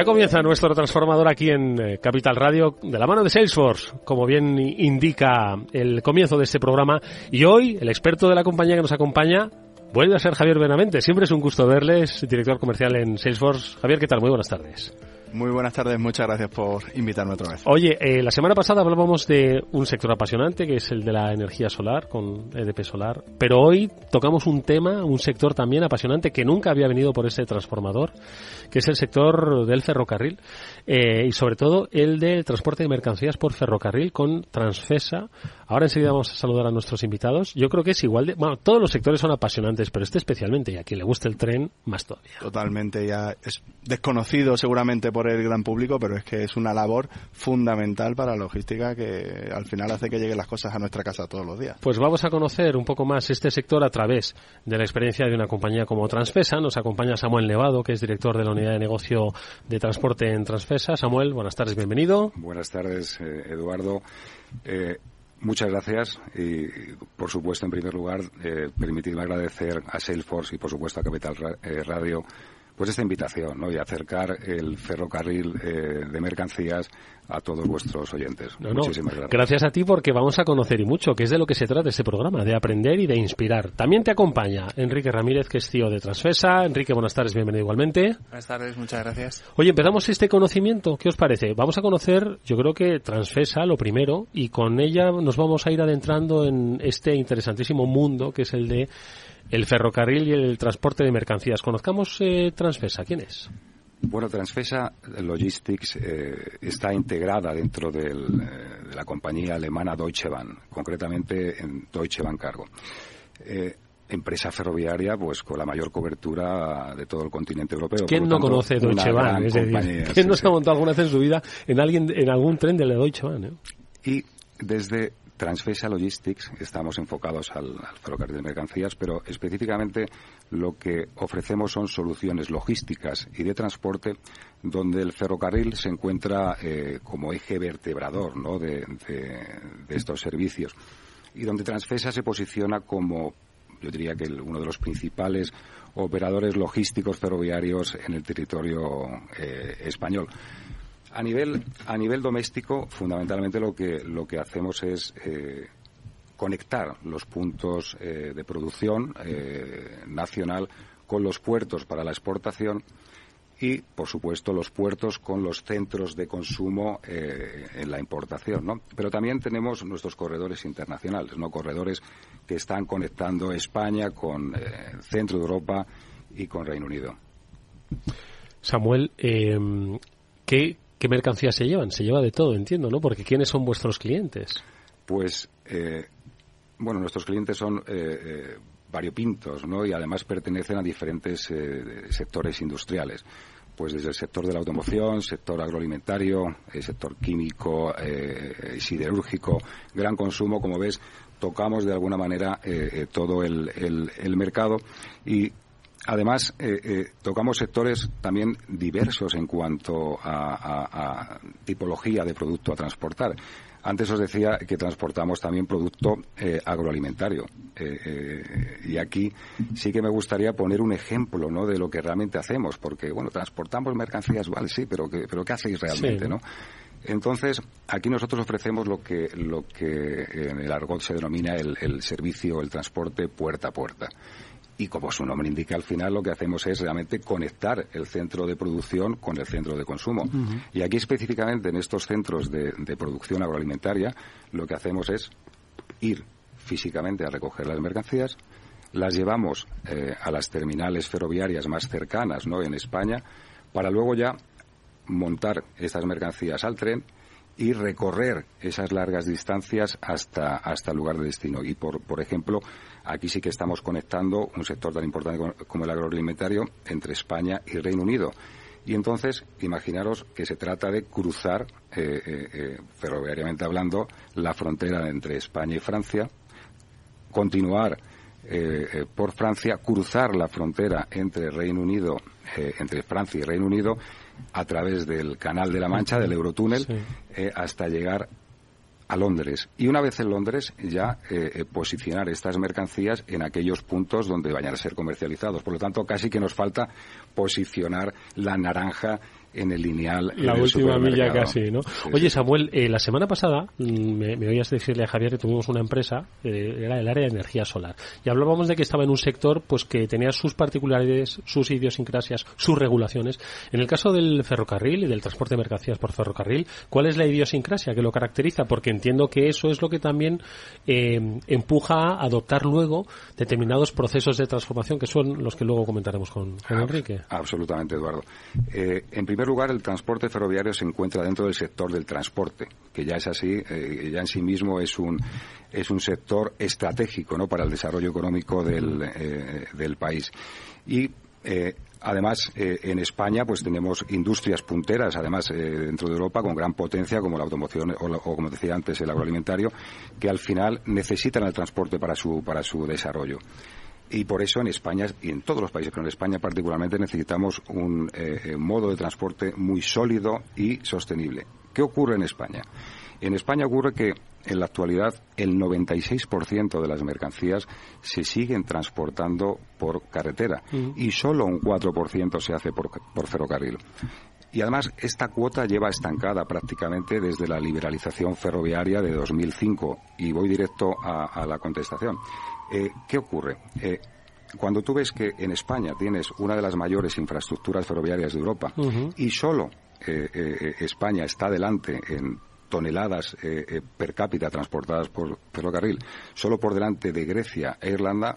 Ya comienza nuestro transformador aquí en eh, Capital Radio de la mano de Salesforce, como bien indica el comienzo de este programa. Y hoy el experto de la compañía que nos acompaña vuelve a ser Javier Benavente. Siempre es un gusto verles, director comercial en Salesforce. Javier, ¿qué tal? Muy buenas tardes. Muy buenas tardes, muchas gracias por invitarme otra vez. Oye, eh, la semana pasada hablábamos de un sector apasionante que es el de la energía solar con EDP Solar, pero hoy tocamos un tema, un sector también apasionante que nunca había venido por este transformador, que es el sector del ferrocarril eh, y sobre todo el del transporte de mercancías por ferrocarril con Transfesa. Ahora enseguida vamos a saludar a nuestros invitados. Yo creo que es igual de, bueno, todos los sectores son apasionantes, pero este especialmente y a quien le guste el tren más todavía. Totalmente, ya es desconocido seguramente por el gran público, pero es que es una labor fundamental para la logística que al final hace que lleguen las cosas a nuestra casa todos los días. Pues vamos a conocer un poco más este sector a través de la experiencia de una compañía como Transfesa. Nos acompaña Samuel Nevado, que es director de la unidad de negocio de transporte en Transfesa. Samuel, buenas tardes, bienvenido. Buenas tardes, eh, Eduardo. Eh, muchas gracias y, por supuesto, en primer lugar, eh, permitidme agradecer a Salesforce y, por supuesto, a Capital Ra- eh, Radio pues esta invitación ¿no? y acercar el ferrocarril eh, de mercancías a todos vuestros oyentes. No, no, Muchísimas gracias. Gracias a ti porque vamos a conocer y mucho, que es de lo que se trata este programa, de aprender y de inspirar. También te acompaña Enrique Ramírez, que es CEO de Transfesa. Enrique, buenas tardes, bienvenido igualmente. Buenas tardes, muchas gracias. Oye, empezamos este conocimiento. ¿Qué os parece? Vamos a conocer, yo creo que Transfesa, lo primero, y con ella nos vamos a ir adentrando en este interesantísimo mundo que es el de el ferrocarril y el transporte de mercancías. Conozcamos eh, Transfesa. ¿Quién es? Bueno, Transfesa Logistics eh, está integrada dentro del, eh, de la compañía alemana Deutsche Bahn, concretamente en Deutsche Bahn Cargo. Eh, empresa ferroviaria pues con la mayor cobertura de todo el continente europeo. ¿Quién no tanto, conoce Deutsche Bahn? Es decir, compañía, ¿quién sí, no sí. se ha montado alguna vez en su vida en alguien en algún tren de la Deutsche Bahn? Y desde Transfesa Logistics estamos enfocados al, ferrocarril de mercancías, pero específicamente lo que ofrecemos son soluciones logísticas y de transporte donde el ferrocarril se encuentra eh, como eje vertebrador de, estos servicios y donde Transfesa se posiciona como, yo diría que uno de los principales operadores logísticos ferroviarios en el territorio eh, español. A nivel, a nivel doméstico, fundamentalmente lo que, lo que hacemos es eh, conectar los puntos eh, de producción eh, nacional con los puertos para la exportación y, por supuesto, los puertos con los centros de consumo en la importación, ¿no? Pero también tenemos nuestros corredores internacionales, ¿no? Corredores que están conectando España con eh, centro de Europa y con Reino Unido. Samuel, ¿qué, ¿qué mercancías se llevan? Se lleva de todo, entiendo, ¿no? Porque ¿quiénes son vuestros clientes? Pues, eh, bueno, nuestros clientes son eh, eh, variopintos, ¿no? Y además pertenecen a diferentes eh, sectores industriales. pues desde el sector de la automoción, sector agroalimentario, el sector químico, eh, siderúrgico, gran consumo, como ves, tocamos de alguna manera eh, todo el, el, mercado y Además, tocamos sectores también diversos en cuanto a, tipología de producto a transportar. Antes os decía que transportamos también producto eh, agroalimentario. Eh, eh, y aquí sí que me gustaría poner un ejemplo ¿no? de lo que realmente hacemos, porque, bueno, transportamos mercancías, vale, sí, pero, que, pero ¿qué hacéis realmente? ¿no? Entonces, aquí nosotros ofrecemos lo que, lo que en el argot se denomina el, el servicio, el transporte puerta a puerta y como su nombre indica al final lo que hacemos es realmente conectar el centro de producción con el centro de consumo. Y aquí específicamente en estos centros de, producción agroalimentaria lo que hacemos es ir físicamente a recoger las mercancías, las llevamos eh, a las terminales ferroviarias más cercanas ¿no? en España para luego ya montar estas mercancías al tren y recorrer esas largas distancias hasta, hasta el lugar de destino. Y, por, por ejemplo, aquí sí que estamos conectando un sector tan importante como el agroalimentario entre España y Reino Unido. Y entonces, imaginaros que se trata de cruzar, eh, eh, eh, ferroviariamente hablando, la frontera entre España y Francia, continuar por Francia, cruzar la frontera entre Reino Unido, entre Francia y Reino Unido, a través del Canal de la Mancha, del Eurotúnel, hasta llegar a Londres. Y una vez en Londres, ya eh, eh, posicionar estas mercancías en aquellos puntos donde vayan a ser comercializados. Por lo tanto, casi que nos falta posicionar la naranja en el lineal. La última milla casi, ¿no? Oye, Samuel, eh, la semana pasada mm, me, oías decirle a Javier que tuvimos una empresa, eh, era el área de energía solar, y hablábamos de que estaba en un sector pues que tenía sus particularidades, sus idiosincrasias, sus regulaciones. En el caso del ferrocarril y del transporte de mercancías por ferrocarril, ¿cuál es la idiosincrasia que lo caracteriza? Porque entiendo que eso es lo que también eh, empuja a adoptar luego determinados procesos de transformación que son los que luego comentaremos con, Enrique. Absolutamente, Eduardo. en primer lugar, el transporte ferroviario se encuentra dentro del sector del transporte, que ya es así, eh, ya en sí mismo es un, es un sector estratégico ¿no? para el desarrollo económico del, eh, del país. Y eh, Además, en España, pues tenemos industrias punteras, además dentro de Europa, con gran potencia, como la automoción o, o, como decía antes, el agroalimentario, que al final necesitan el transporte para su para su desarrollo. Y por eso en España y en todos los países, pero en España particularmente necesitamos un eh, modo de transporte muy sólido y sostenible. ¿Qué ocurre en España? En España ocurre que en la actualidad el 96% de las mercancías se siguen transportando por carretera y solo un 4% se hace por, ferrocarril. Y además, esta cuota lleva estancada prácticamente desde la liberalización ferroviaria de 2005. Y voy directo a la contestación. Eh, ¿Qué ocurre? Eh, cuando tú ves que en España tienes una de las mayores infraestructuras ferroviarias de Europa y solo eh, España está delante en toneladas per cápita transportadas por ferrocarril, solo por delante de Grecia e Irlanda,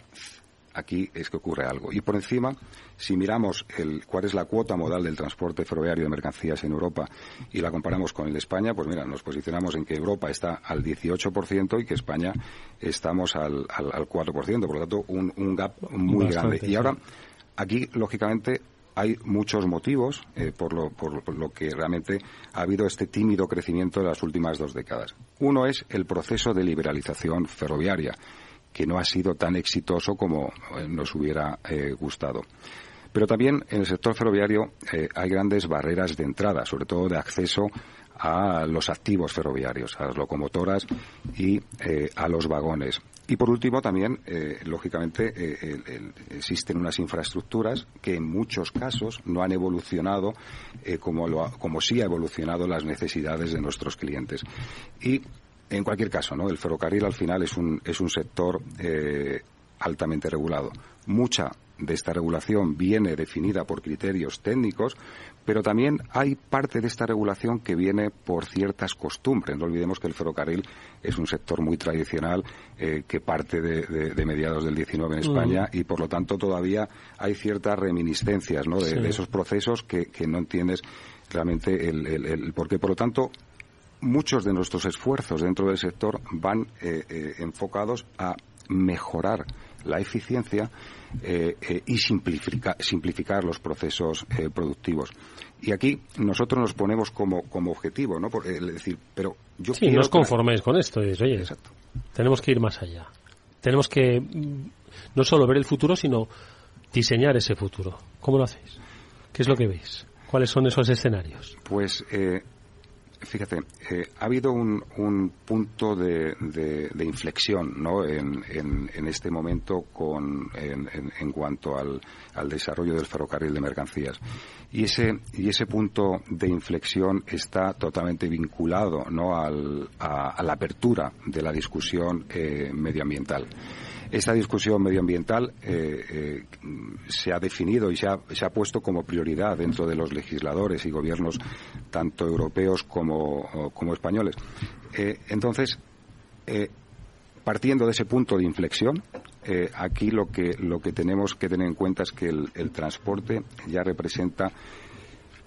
aquí es que ocurre algo. Y por encima, si miramos el, cuál es la cuota modal del transporte ferroviario de mercancías en Europa y la comparamos con el de España, pues mira, nos posicionamos en que Europa está al 18% y que España estamos al, al, 4%. Por lo tanto, un, un gap muy grande. Y ahora, aquí, lógicamente, hay muchos motivos eh, por, lo, por, lo, que realmente ha habido este tímido crecimiento de las últimas dos décadas. Uno es el proceso de liberalización ferroviaria que no ha sido tan exitoso como eh, nos hubiera eh, gustado. Pero también en el sector ferroviario eh, hay grandes barreras de entrada, sobre todo de acceso a los activos ferroviarios, a las locomotoras y a los vagones. Y por último, también, lógicamente, existen unas infraestructuras que en muchos casos no han evolucionado como, lo como sí ha evolucionado las necesidades de nuestros clientes. Y en cualquier caso, ¿no? El ferrocarril al final es un, es un sector eh, altamente regulado. Mucha de esta regulación viene definida por criterios técnicos, pero también hay parte de esta regulación que viene por ciertas costumbres. No olvidemos que el ferrocarril es un sector muy tradicional eh, que parte de, mediados del 19 en mm. España y por lo tanto todavía hay ciertas reminiscencias ¿no? de, esos procesos que, no entiendes realmente el, el, el por qué. Por lo tanto, muchos de nuestros esfuerzos dentro del sector van eh, eh, enfocados a mejorar la eficiencia eh, eh, y simplificar, simplificar los procesos eh, productivos. Y aquí nosotros nos ponemos como, como objetivo, ¿no? Por, decir, pero yo sí, no os conforméis con esto. Es, oye, Exacto. tenemos que ir más allá. Tenemos que mm, no solo ver el futuro, sino diseñar ese futuro. ¿Cómo lo hacéis? ¿Qué es lo que veis? ¿Cuáles son esos escenarios? Pues Fíjate, eh, ha habido un, un punto de, de, inflexión ¿no? en, en, este momento con, en, en cuanto al, al, desarrollo del ferrocarril de mercancías. Y ese, y ese punto de inflexión está totalmente vinculado ¿no? Al, a, a, la apertura de la discusión eh, medioambiental. Esta discusión medioambiental eh, eh, se ha definido y se ha, puesto como prioridad dentro de los legisladores y gobiernos tanto europeos como, españoles. Eh, entonces, partiendo de ese punto de inflexión, aquí lo que, tenemos que tener en cuenta es que el transporte ya representa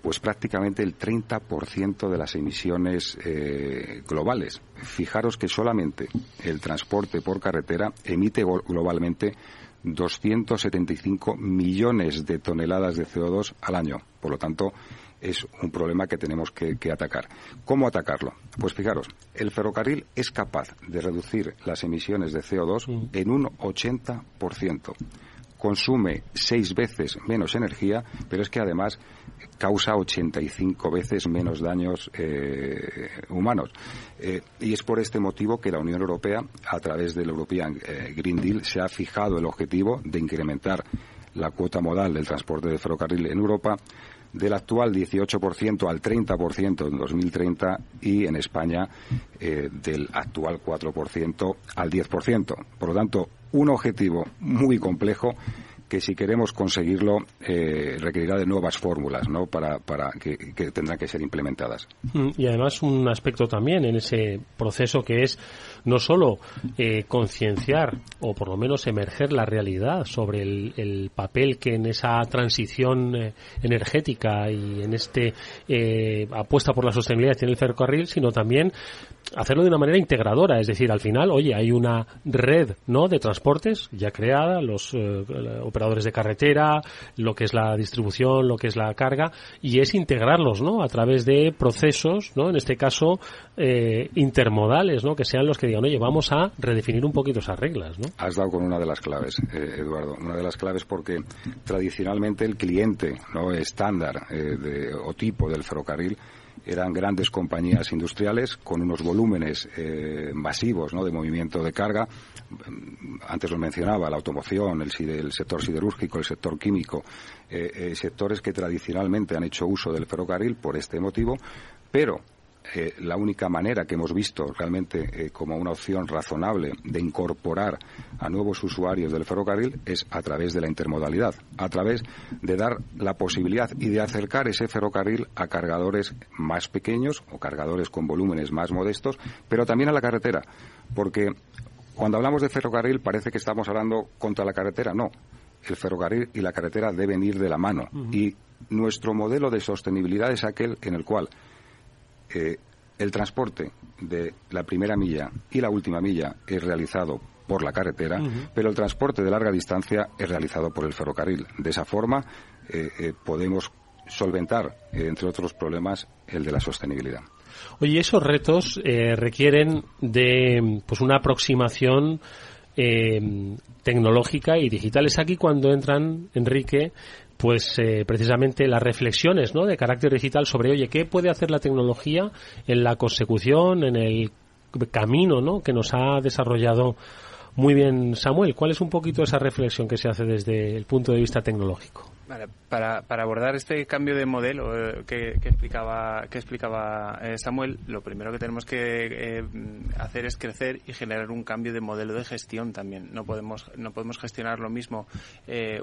pues prácticamente el 30% de las emisiones eh, globales. Fijaros que solamente el transporte por carretera emite globalmente 275 millones de toneladas de CO2 al año. Por lo tanto, es un problema que tenemos que, que, atacar. ¿Cómo atacarlo? Pues fijaros, el ferrocarril es capaz de reducir las emisiones de CO2 mm. en un 80% consume seis veces menos energía, pero es que además causa 85 veces menos daños eh, humanos. Eh, y es por este motivo que la Unión Europea, a través del European eh, Green Deal, se ha fijado el objetivo de incrementar la cuota modal del transporte de ferrocarril en Europa del actual 18% al 30% en 2030 y en España del actual 4% al 10%. Por lo tanto, un objetivo muy complejo que si queremos conseguirlo eh, requerirá de nuevas fórmulas ¿no? para, para que, tendrán que ser implementadas. Mm, y además un aspecto también en ese proceso que es no solo eh, concienciar o por lo menos emerger la realidad sobre el, papel que en esa transición eh, energética y en este apuesta por la sostenibilidad tiene el ferrocarril, sino también hacerlo de una manera integradora, es decir, al final, oye, hay una red, ¿no?, de transportes ya creada, los eh, operadores de carretera, lo que es la distribución, lo que es la carga, y es integrarlos, ¿no?, a través de procesos, ¿no?, en este caso eh, intermodales, ¿no?, que sean los que digan, oye, vamos a redefinir un poquito esas reglas, ¿no? Has dado con una de las claves, eh, Eduardo, una de las claves porque tradicionalmente el cliente, ¿no?, estándar de, o tipo del ferrocarril eran grandes compañías industriales con unos volúmenes eh, masivos ¿no? de movimiento de carga. Antes lo mencionaba, la automoción, el, sector siderúrgico, el sector químico, eh, eh, sectores que tradicionalmente han hecho uso del ferrocarril por este motivo, pero eh, la única manera que hemos visto realmente eh, como una opción razonable de incorporar a nuevos usuarios del ferrocarril es a través de la intermodalidad, a través de dar la posibilidad y de acercar ese ferrocarril a cargadores más pequeños o cargadores con volúmenes más modestos, pero también a la carretera, porque cuando hablamos de ferrocarril parece que estamos hablando contra la carretera, no. El ferrocarril y la carretera deben ir de la mano. Y nuestro modelo de sostenibilidad es aquel en el cual eh, el transporte de la primera milla y la última milla es realizado por la carretera, pero el transporte de larga distancia es realizado por el ferrocarril. De esa forma eh, eh, podemos solventar, entre otros problemas, el de la sostenibilidad. Oye, esos retos requieren de pues una aproximación tecnológica y digital. Es aquí cuando entran, Enrique, pues eh, precisamente las reflexiones ¿no? de carácter digital sobre, oye, ¿qué puede hacer la tecnología en la consecución, en el camino ¿no? que nos ha desarrollado muy bien Samuel? ¿Cuál es un poquito esa reflexión que se hace desde el punto de vista tecnológico? Para, para, abordar este cambio de modelo eh, que, explicaba, que explicaba eh, Samuel, lo primero que tenemos que eh, hacer es crecer y generar un cambio de modelo de gestión también. No podemos, no podemos gestionar lo mismo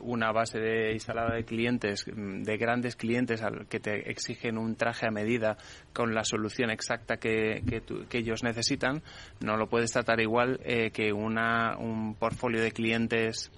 una base de instalada de clientes, mm, de grandes clientes al que te exigen un traje a medida con la solución exacta que, que, ellos necesitan. No lo puedes tratar igual que una, un portfolio de clientes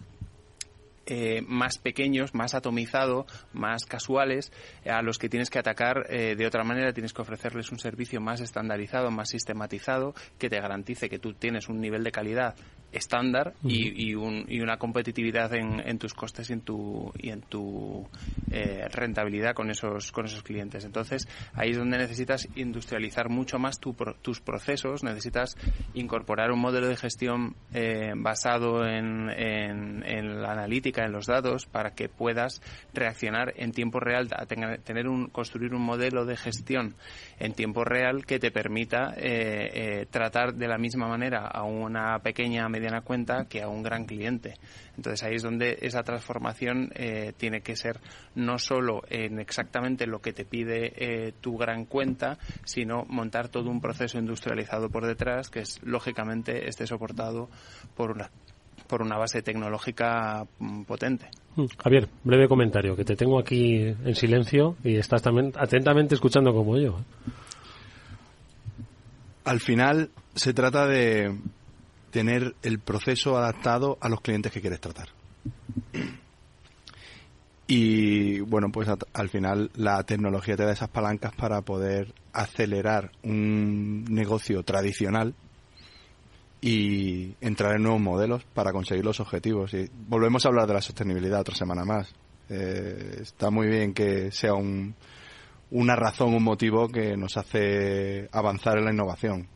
eh, más pequeños, más atomizado, más casuales, a los que tienes que atacar eh, de otra manera, tienes que ofrecerles un servicio más estandarizado, más sistematizado, que te garantice que tú tienes un nivel de calidad estándar y, y, un, y, una competitividad en, en, tus costes y en tu, y en tu eh, rentabilidad con esos, con esos clientes. Entonces, ahí es donde necesitas industrializar mucho más tu, tus procesos, necesitas incorporar un modelo de gestión eh, basado en, en, en, la analítica, en los datos, para que puedas reaccionar en tiempo real, a tener un, construir un modelo de gestión en tiempo real que te permita eh, eh, tratar de la misma manera a una pequeña mediana cuenta que a un gran cliente. Entonces ahí es donde esa transformación eh, tiene que ser no solo en exactamente lo que te pide eh, tu gran cuenta, sino montar todo un proceso industrializado por detrás que es lógicamente esté soportado por una por una base tecnológica mm, potente. Mm, Javier, breve comentario, que te tengo aquí en silencio y estás también atentamente escuchando como yo. Al final se trata de tener el proceso adaptado a los clientes que quieres tratar. Y bueno, pues al final la tecnología te da esas palancas para poder acelerar un negocio tradicional y entrar en nuevos modelos para conseguir los objetivos. Y volvemos a hablar de la sostenibilidad otra semana más. Eh, está muy bien que sea un, una razón, un motivo que nos hace avanzar en la innovación.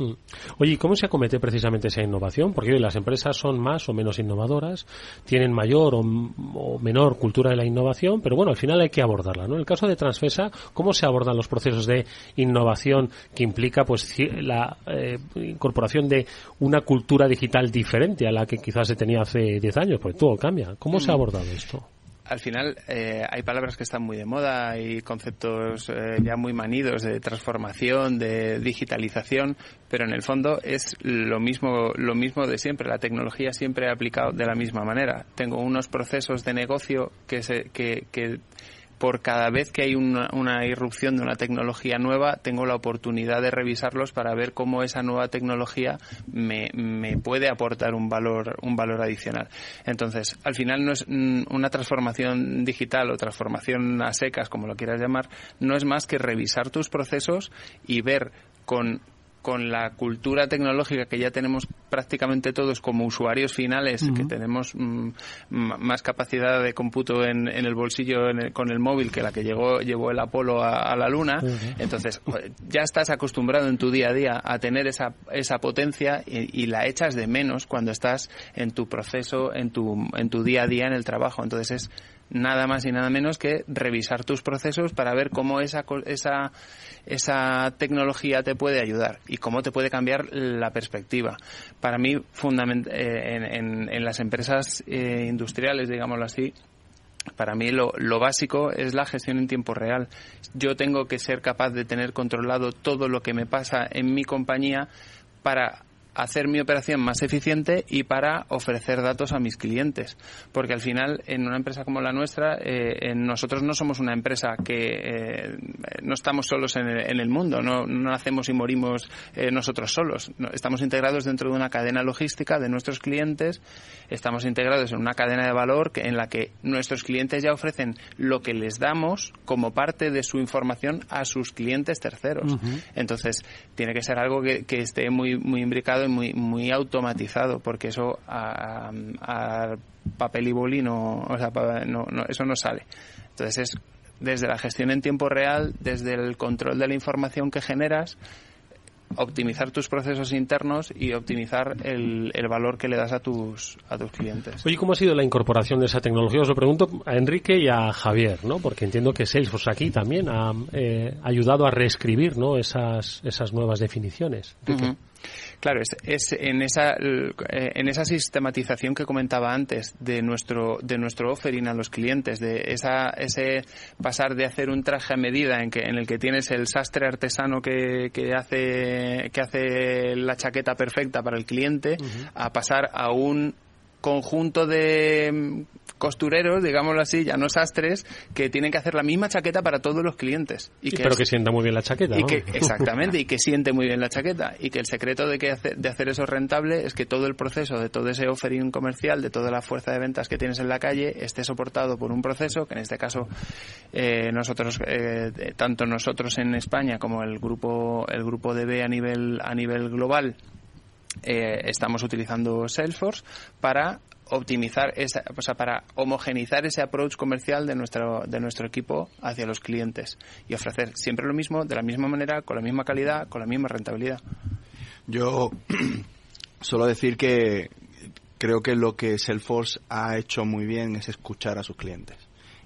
Mm. Oye, ¿y cómo se acomete precisamente esa innovación? Porque hoy las empresas son más o menos innovadoras, tienen mayor o, o, menor cultura de la innovación, pero bueno, al final hay que abordarla, ¿no? En el caso de Transfesa, ¿cómo se abordan los procesos de innovación que implica pues la eh, incorporación de una cultura digital diferente a la que quizás se tenía hace 10 años? Porque todo cambia. ¿Cómo se ha abordado esto? Al final eh, hay palabras que están muy de moda, hay conceptos eh, ya muy manidos de transformación, de digitalización, pero en el fondo es lo mismo, lo mismo de siempre. La tecnología siempre ha aplicado de la misma manera. Tengo unos procesos de negocio que, se, que, que por cada vez que hay una, irrupción de una tecnología nueva, tengo la oportunidad de revisarlos para ver cómo esa nueva tecnología me, me puede aportar un valor, un valor adicional. Entonces, al final no es una transformación digital o transformación a secas, como lo quieras llamar, no es más que revisar tus procesos y ver con con la cultura tecnológica que ya tenemos prácticamente todos como usuarios finales, uh -huh. que tenemos mm, más capacidad de cómputo en, en el bolsillo en el, con el móvil que la que llegó llevó el Apolo a, a la Luna, uh -huh. entonces ya estás acostumbrado en tu día a día a tener esa, esa potencia y, y, la echas de menos cuando estás en tu proceso, en tu, en tu día a día en el trabajo. Entonces es nada más y nada menos que revisar tus procesos para ver cómo esa, esa, esa tecnología te puede ayudar y cómo te puede cambiar la perspectiva. Para mí, fundament eh, en, en, en, las empresas eh, industriales, digámoslo así, para mí lo, lo, básico es la gestión en tiempo real. Yo tengo que ser capaz de tener controlado todo lo que me pasa en mi compañía para hacer mi operación más eficiente y para ofrecer datos a mis clientes. Porque al final, en una empresa como la nuestra, eh, nosotros no somos una empresa que eh, no estamos solos en el, en el mundo, no, no, nacemos y morimos eh, nosotros solos. No, estamos integrados dentro de una cadena logística de nuestros clientes, estamos integrados en una cadena de valor que, en la que nuestros clientes ya ofrecen lo que les damos como parte de su información a sus clientes terceros. Uh -huh. Entonces, tiene que ser algo que, que esté muy, muy imbricado y muy, muy automatizado, porque eso a, a papel y boli no, o sea, no, no, eso no sale. Entonces es desde la gestión en tiempo real, desde el control de la información que generas, optimizar tus procesos internos y optimizar el, el, valor que le das a tus, a tus clientes. Oye, ¿cómo ha sido la incorporación de esa tecnología? Os lo pregunto a Enrique y a Javier, ¿no? Porque entiendo que Salesforce aquí también ha eh, ayudado a reescribir, ¿no? Esas, esas nuevas definiciones. Uh -huh. Claro, es, es, en esa en esa sistematización que comentaba antes de nuestro de nuestro offering a los clientes, de esa ese pasar de hacer un traje a medida en que en el que tienes el sastre artesano que, que hace que hace la chaqueta perfecta para el cliente uh -huh. a pasar a un conjunto de mm, costureros, digámoslo así, ya no sastres, que tienen que hacer la misma chaqueta para todos los clientes. Y que pero que sienta muy bien la chaqueta, y que Exactamente, y que siente muy bien la chaqueta. Y que el secreto de, que de hacer eso rentable es que todo el proceso de todo ese offering comercial, de toda la fuerza de ventas que tienes en la calle, esté soportado por un proceso, que en este caso eh, nosotros, eh, tanto nosotros en España como el grupo, el grupo DB a nivel, a nivel global, eh, estamos utilizando Salesforce para optimizar esa, o sea, para homogenizar ese approach comercial de nuestro, de nuestro equipo hacia los clientes y ofrecer siempre lo mismo, de la misma manera, con la misma calidad, con la misma rentabilidad. Yo solo decir que creo que lo que Salesforce ha hecho muy bien es escuchar a sus clientes.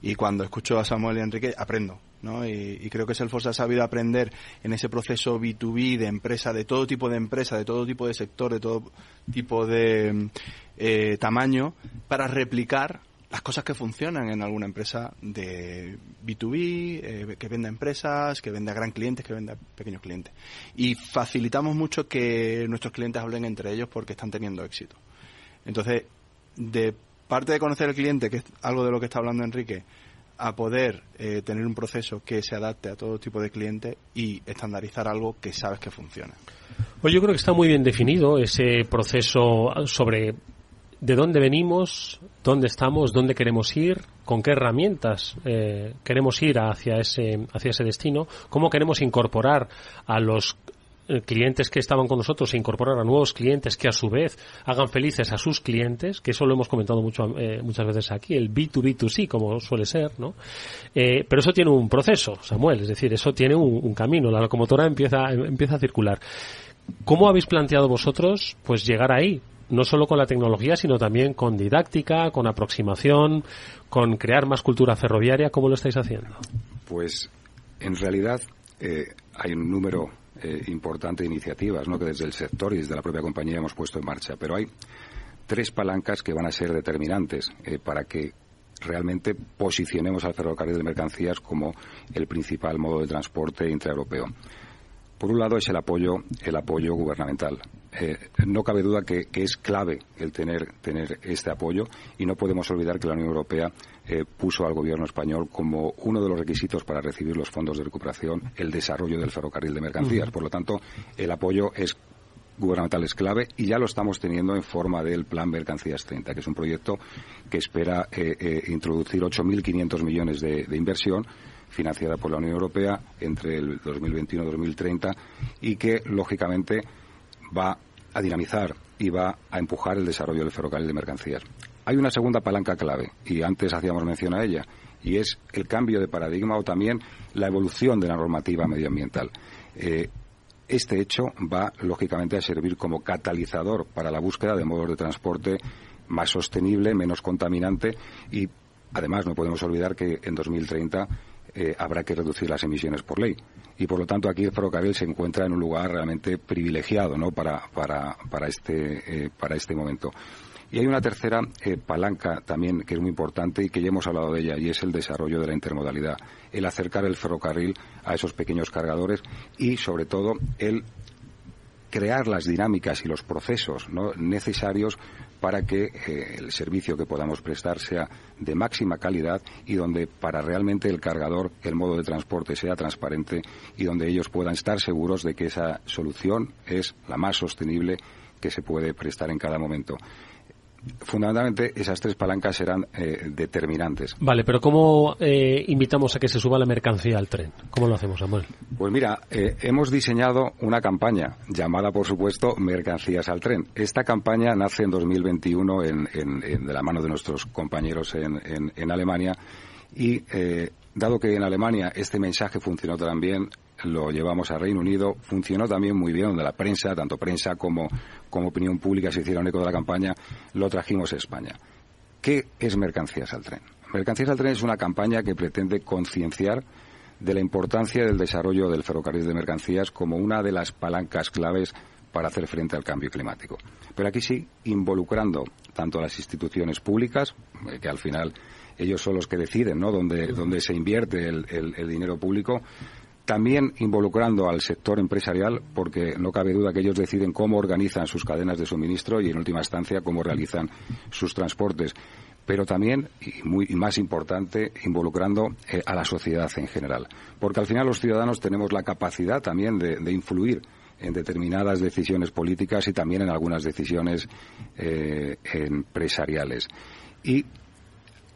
Y cuando escucho a Samuel y Enrique, aprendo. ¿No? Y, creo que Salesforce ha sabido aprender en ese proceso B2B de empresa, de todo tipo de empresa, de todo tipo de sector, de todo tipo de eh, tamaño, para replicar las cosas que funcionan en alguna empresa de B2B, eh, que venda empresas, que venda gran clientes, que venda pequeños clientes. Y facilitamos mucho que nuestros clientes hablen entre ellos porque están teniendo éxito. Entonces, de parte de conocer al cliente, que es algo de lo que está hablando Enrique, a poder eh, tener un proceso que se adapte a todo tipo de clientes y estandarizar algo que sabes que funciona. Pues yo creo que está muy bien definido ese proceso sobre de dónde venimos, dónde estamos, dónde queremos ir, con qué herramientas eh, queremos ir hacia ese, hacia ese destino, cómo queremos incorporar a los clientes que estaban con nosotros se incorporar a nuevos clientes que a su vez hagan felices a sus clientes, que eso lo hemos comentado mucho, eh, muchas veces aquí, el B2B2C como suele ser, ¿no? Eh, pero eso tiene un proceso, Samuel, es decir, eso tiene un, camino, la locomotora empieza, empieza a circular. ¿Cómo habéis planteado vosotros pues llegar ahí? No solo con la tecnología, sino también con didáctica, con aproximación, con crear más cultura ferroviaria. ¿Cómo lo estáis haciendo? Pues en realidad hay un número eh, importante iniciativas ¿no? que desde el sector y desde la propia compañía hemos puesto en marcha. Pero hay tres palancas que van a ser determinantes eh, para que realmente posicionemos al ferrocarril de mercancías como el principal modo de transporte intraeuropeo. Por un lado es el apoyo, el apoyo gubernamental. Eh, no cabe duda que, es clave el tener, tener este apoyo y no podemos olvidar que la Unión Europea eh, puso al gobierno español como uno de los requisitos para recibir los fondos de recuperación el desarrollo del ferrocarril de mercancías. Por lo tanto, el apoyo es gubernamental es clave y ya lo estamos teniendo en forma del Plan Mercancías 30, que es un proyecto que espera eh, eh, introducir 8.500 millones de, de, inversión financiada por la Unión Europea entre el 2021 y 2030 y que, lógicamente, va a dinamizar y va a empujar el desarrollo del ferrocarril de mercancías. Hay una segunda palanca clave, y antes hacíamos mención a ella, y es el cambio de paradigma o también la evolución de la normativa medioambiental. Eh, este hecho va, lógicamente, a servir como catalizador para la búsqueda de modos de transporte más sostenible, menos contaminante y, además, no podemos olvidar que en 2030 eh, habrá que reducir las emisiones por ley. Y, por lo tanto, aquí el ferrocarril se encuentra en un lugar realmente privilegiado ¿no? para, para, para, este, eh, para este momento. Y hay una tercera eh, palanca también que es muy importante y que ya hemos hablado de ella y es el desarrollo de la intermodalidad, el acercar el ferrocarril a esos pequeños cargadores y sobre todo el crear las dinámicas y los procesos necesarios para que eh, el servicio que podamos prestar sea de máxima calidad y donde para realmente el cargador, el modo de transporte sea transparente y donde ellos puedan estar seguros de que esa solución es la más sostenible que se puede prestar en cada momento fundamentalmente esas tres palancas serán eh, determinantes. Vale, pero ¿cómo eh, invitamos a que se suba la mercancía al tren? ¿Cómo lo hacemos, Samuel? Pues mira, eh, hemos diseñado una campaña llamada, por supuesto, Mercancías al tren. Esta campaña nace en 2021 en, de la mano de nuestros compañeros en, en Alemania y dado que en Alemania este mensaje funcionó también lo llevamos a Reino Unido, funcionó también muy bien, donde la prensa, tanto prensa como, opinión pública se hicieron eco de la campaña, lo trajimos a España. ¿Qué es Mercancías al Tren? Mercancías al Tren es una campaña que pretende concienciar de la importancia del desarrollo del ferrocarril de mercancías como una de las palancas claves para hacer frente al cambio climático. Pero aquí sí, involucrando tanto a las instituciones públicas, eh, que al final ellos son los que deciden ¿no? dónde, se invierte el dinero público, también involucrando al sector empresarial, porque no cabe duda que ellos deciden cómo organizan sus cadenas de suministro y, en última instancia, cómo realizan sus transportes. Pero también, y, muy, más importante, involucrando eh, a la sociedad en general. Porque al final los ciudadanos tenemos la capacidad también de, influir en determinadas decisiones políticas y también en algunas decisiones eh, empresariales.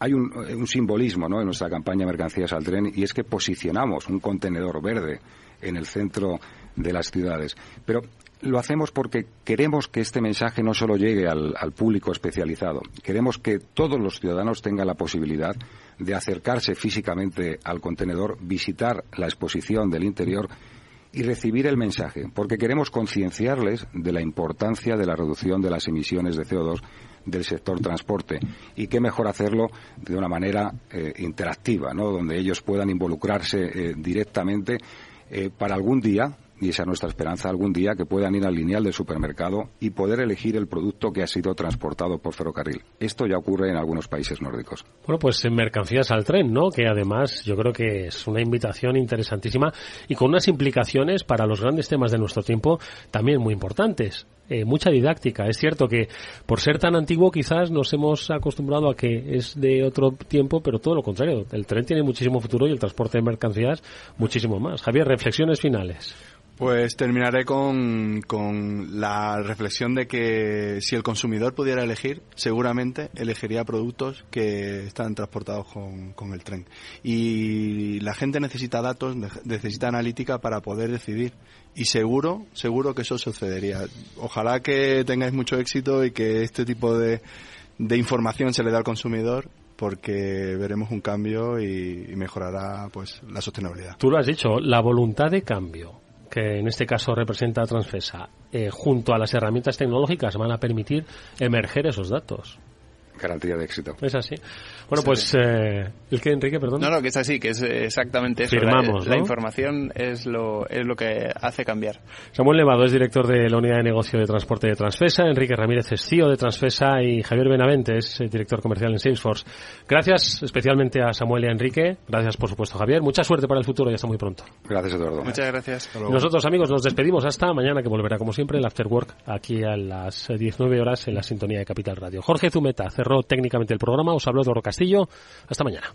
Hay un, simbolismo ¿no? en nuestra campaña Mercancías al Tren y es que posicionamos un contenedor verde en el centro de las ciudades. Pero lo hacemos porque queremos que este mensaje no solo llegue al, público especializado, queremos que todos los ciudadanos tengan la posibilidad de acercarse físicamente al contenedor, visitar la exposición del interior y recibir el mensaje, porque queremos concienciarles de la importancia de la reducción de las emisiones de CO2 del sector transporte. Y qué mejor hacerlo de una manera eh, interactiva, ¿no? donde ellos puedan involucrarse eh, directamente eh, para algún día y esa es nuestra esperanza algún día que puedan ir al lineal del supermercado y poder elegir el producto que ha sido transportado por ferrocarril. Esto ya ocurre en algunos países nórdicos. Bueno, pues en mercancías al tren, ¿no? Que además yo creo que es una invitación interesantísima y con unas implicaciones para los grandes temas de nuestro tiempo también muy importantes. Eh, mucha didáctica. Es cierto que por ser tan antiguo quizás nos hemos acostumbrado a que es de otro tiempo, pero todo lo contrario. El tren tiene muchísimo futuro y el transporte de mercancías muchísimo más. Javier, reflexiones finales. Pues terminaré con, con, la reflexión de que si el consumidor pudiera elegir, seguramente elegiría productos que están transportados con, con, el tren. Y la gente necesita datos, necesita analítica para poder decidir. Y seguro, seguro que eso sucedería. Ojalá que tengáis mucho éxito y que este tipo de, de información se le dé al consumidor porque veremos un cambio y, y mejorará pues la sostenibilidad. Tú lo has dicho, la voluntad de cambio que en este caso representa Transfesa, eh, junto a las herramientas tecnológicas van a permitir emerger esos datos garantía de éxito. Es así. Bueno, pues, eh, ¿el que Enrique, perdón? No, no, que es así, que es exactamente eso. Firmamos, la, información es lo, es lo que hace cambiar. Samuel Levado es director de la Unidad de Negocio de Transporte de Transfesa, Enrique Ramírez es CEO de Transfesa y Javier Benavente es eh, director comercial en Salesforce. Gracias especialmente a Samuel y a Enrique. Gracias, por supuesto, Javier. Mucha suerte para el futuro y hasta muy pronto. Gracias, Eduardo. Muchas gracias. Nosotros, amigos, nos despedimos hasta mañana, que volverá, como siempre, el After Work aquí a las 19 horas en la sintonía de Capital Radio. Jorge Zumeta cerró técnicamente el programa. Os habló Doro Hasta mañana.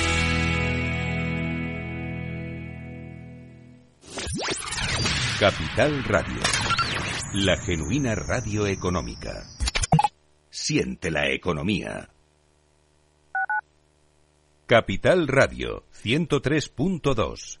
Capital Radio. La genuina radio económica. siente la economía. Capital Radio 103.2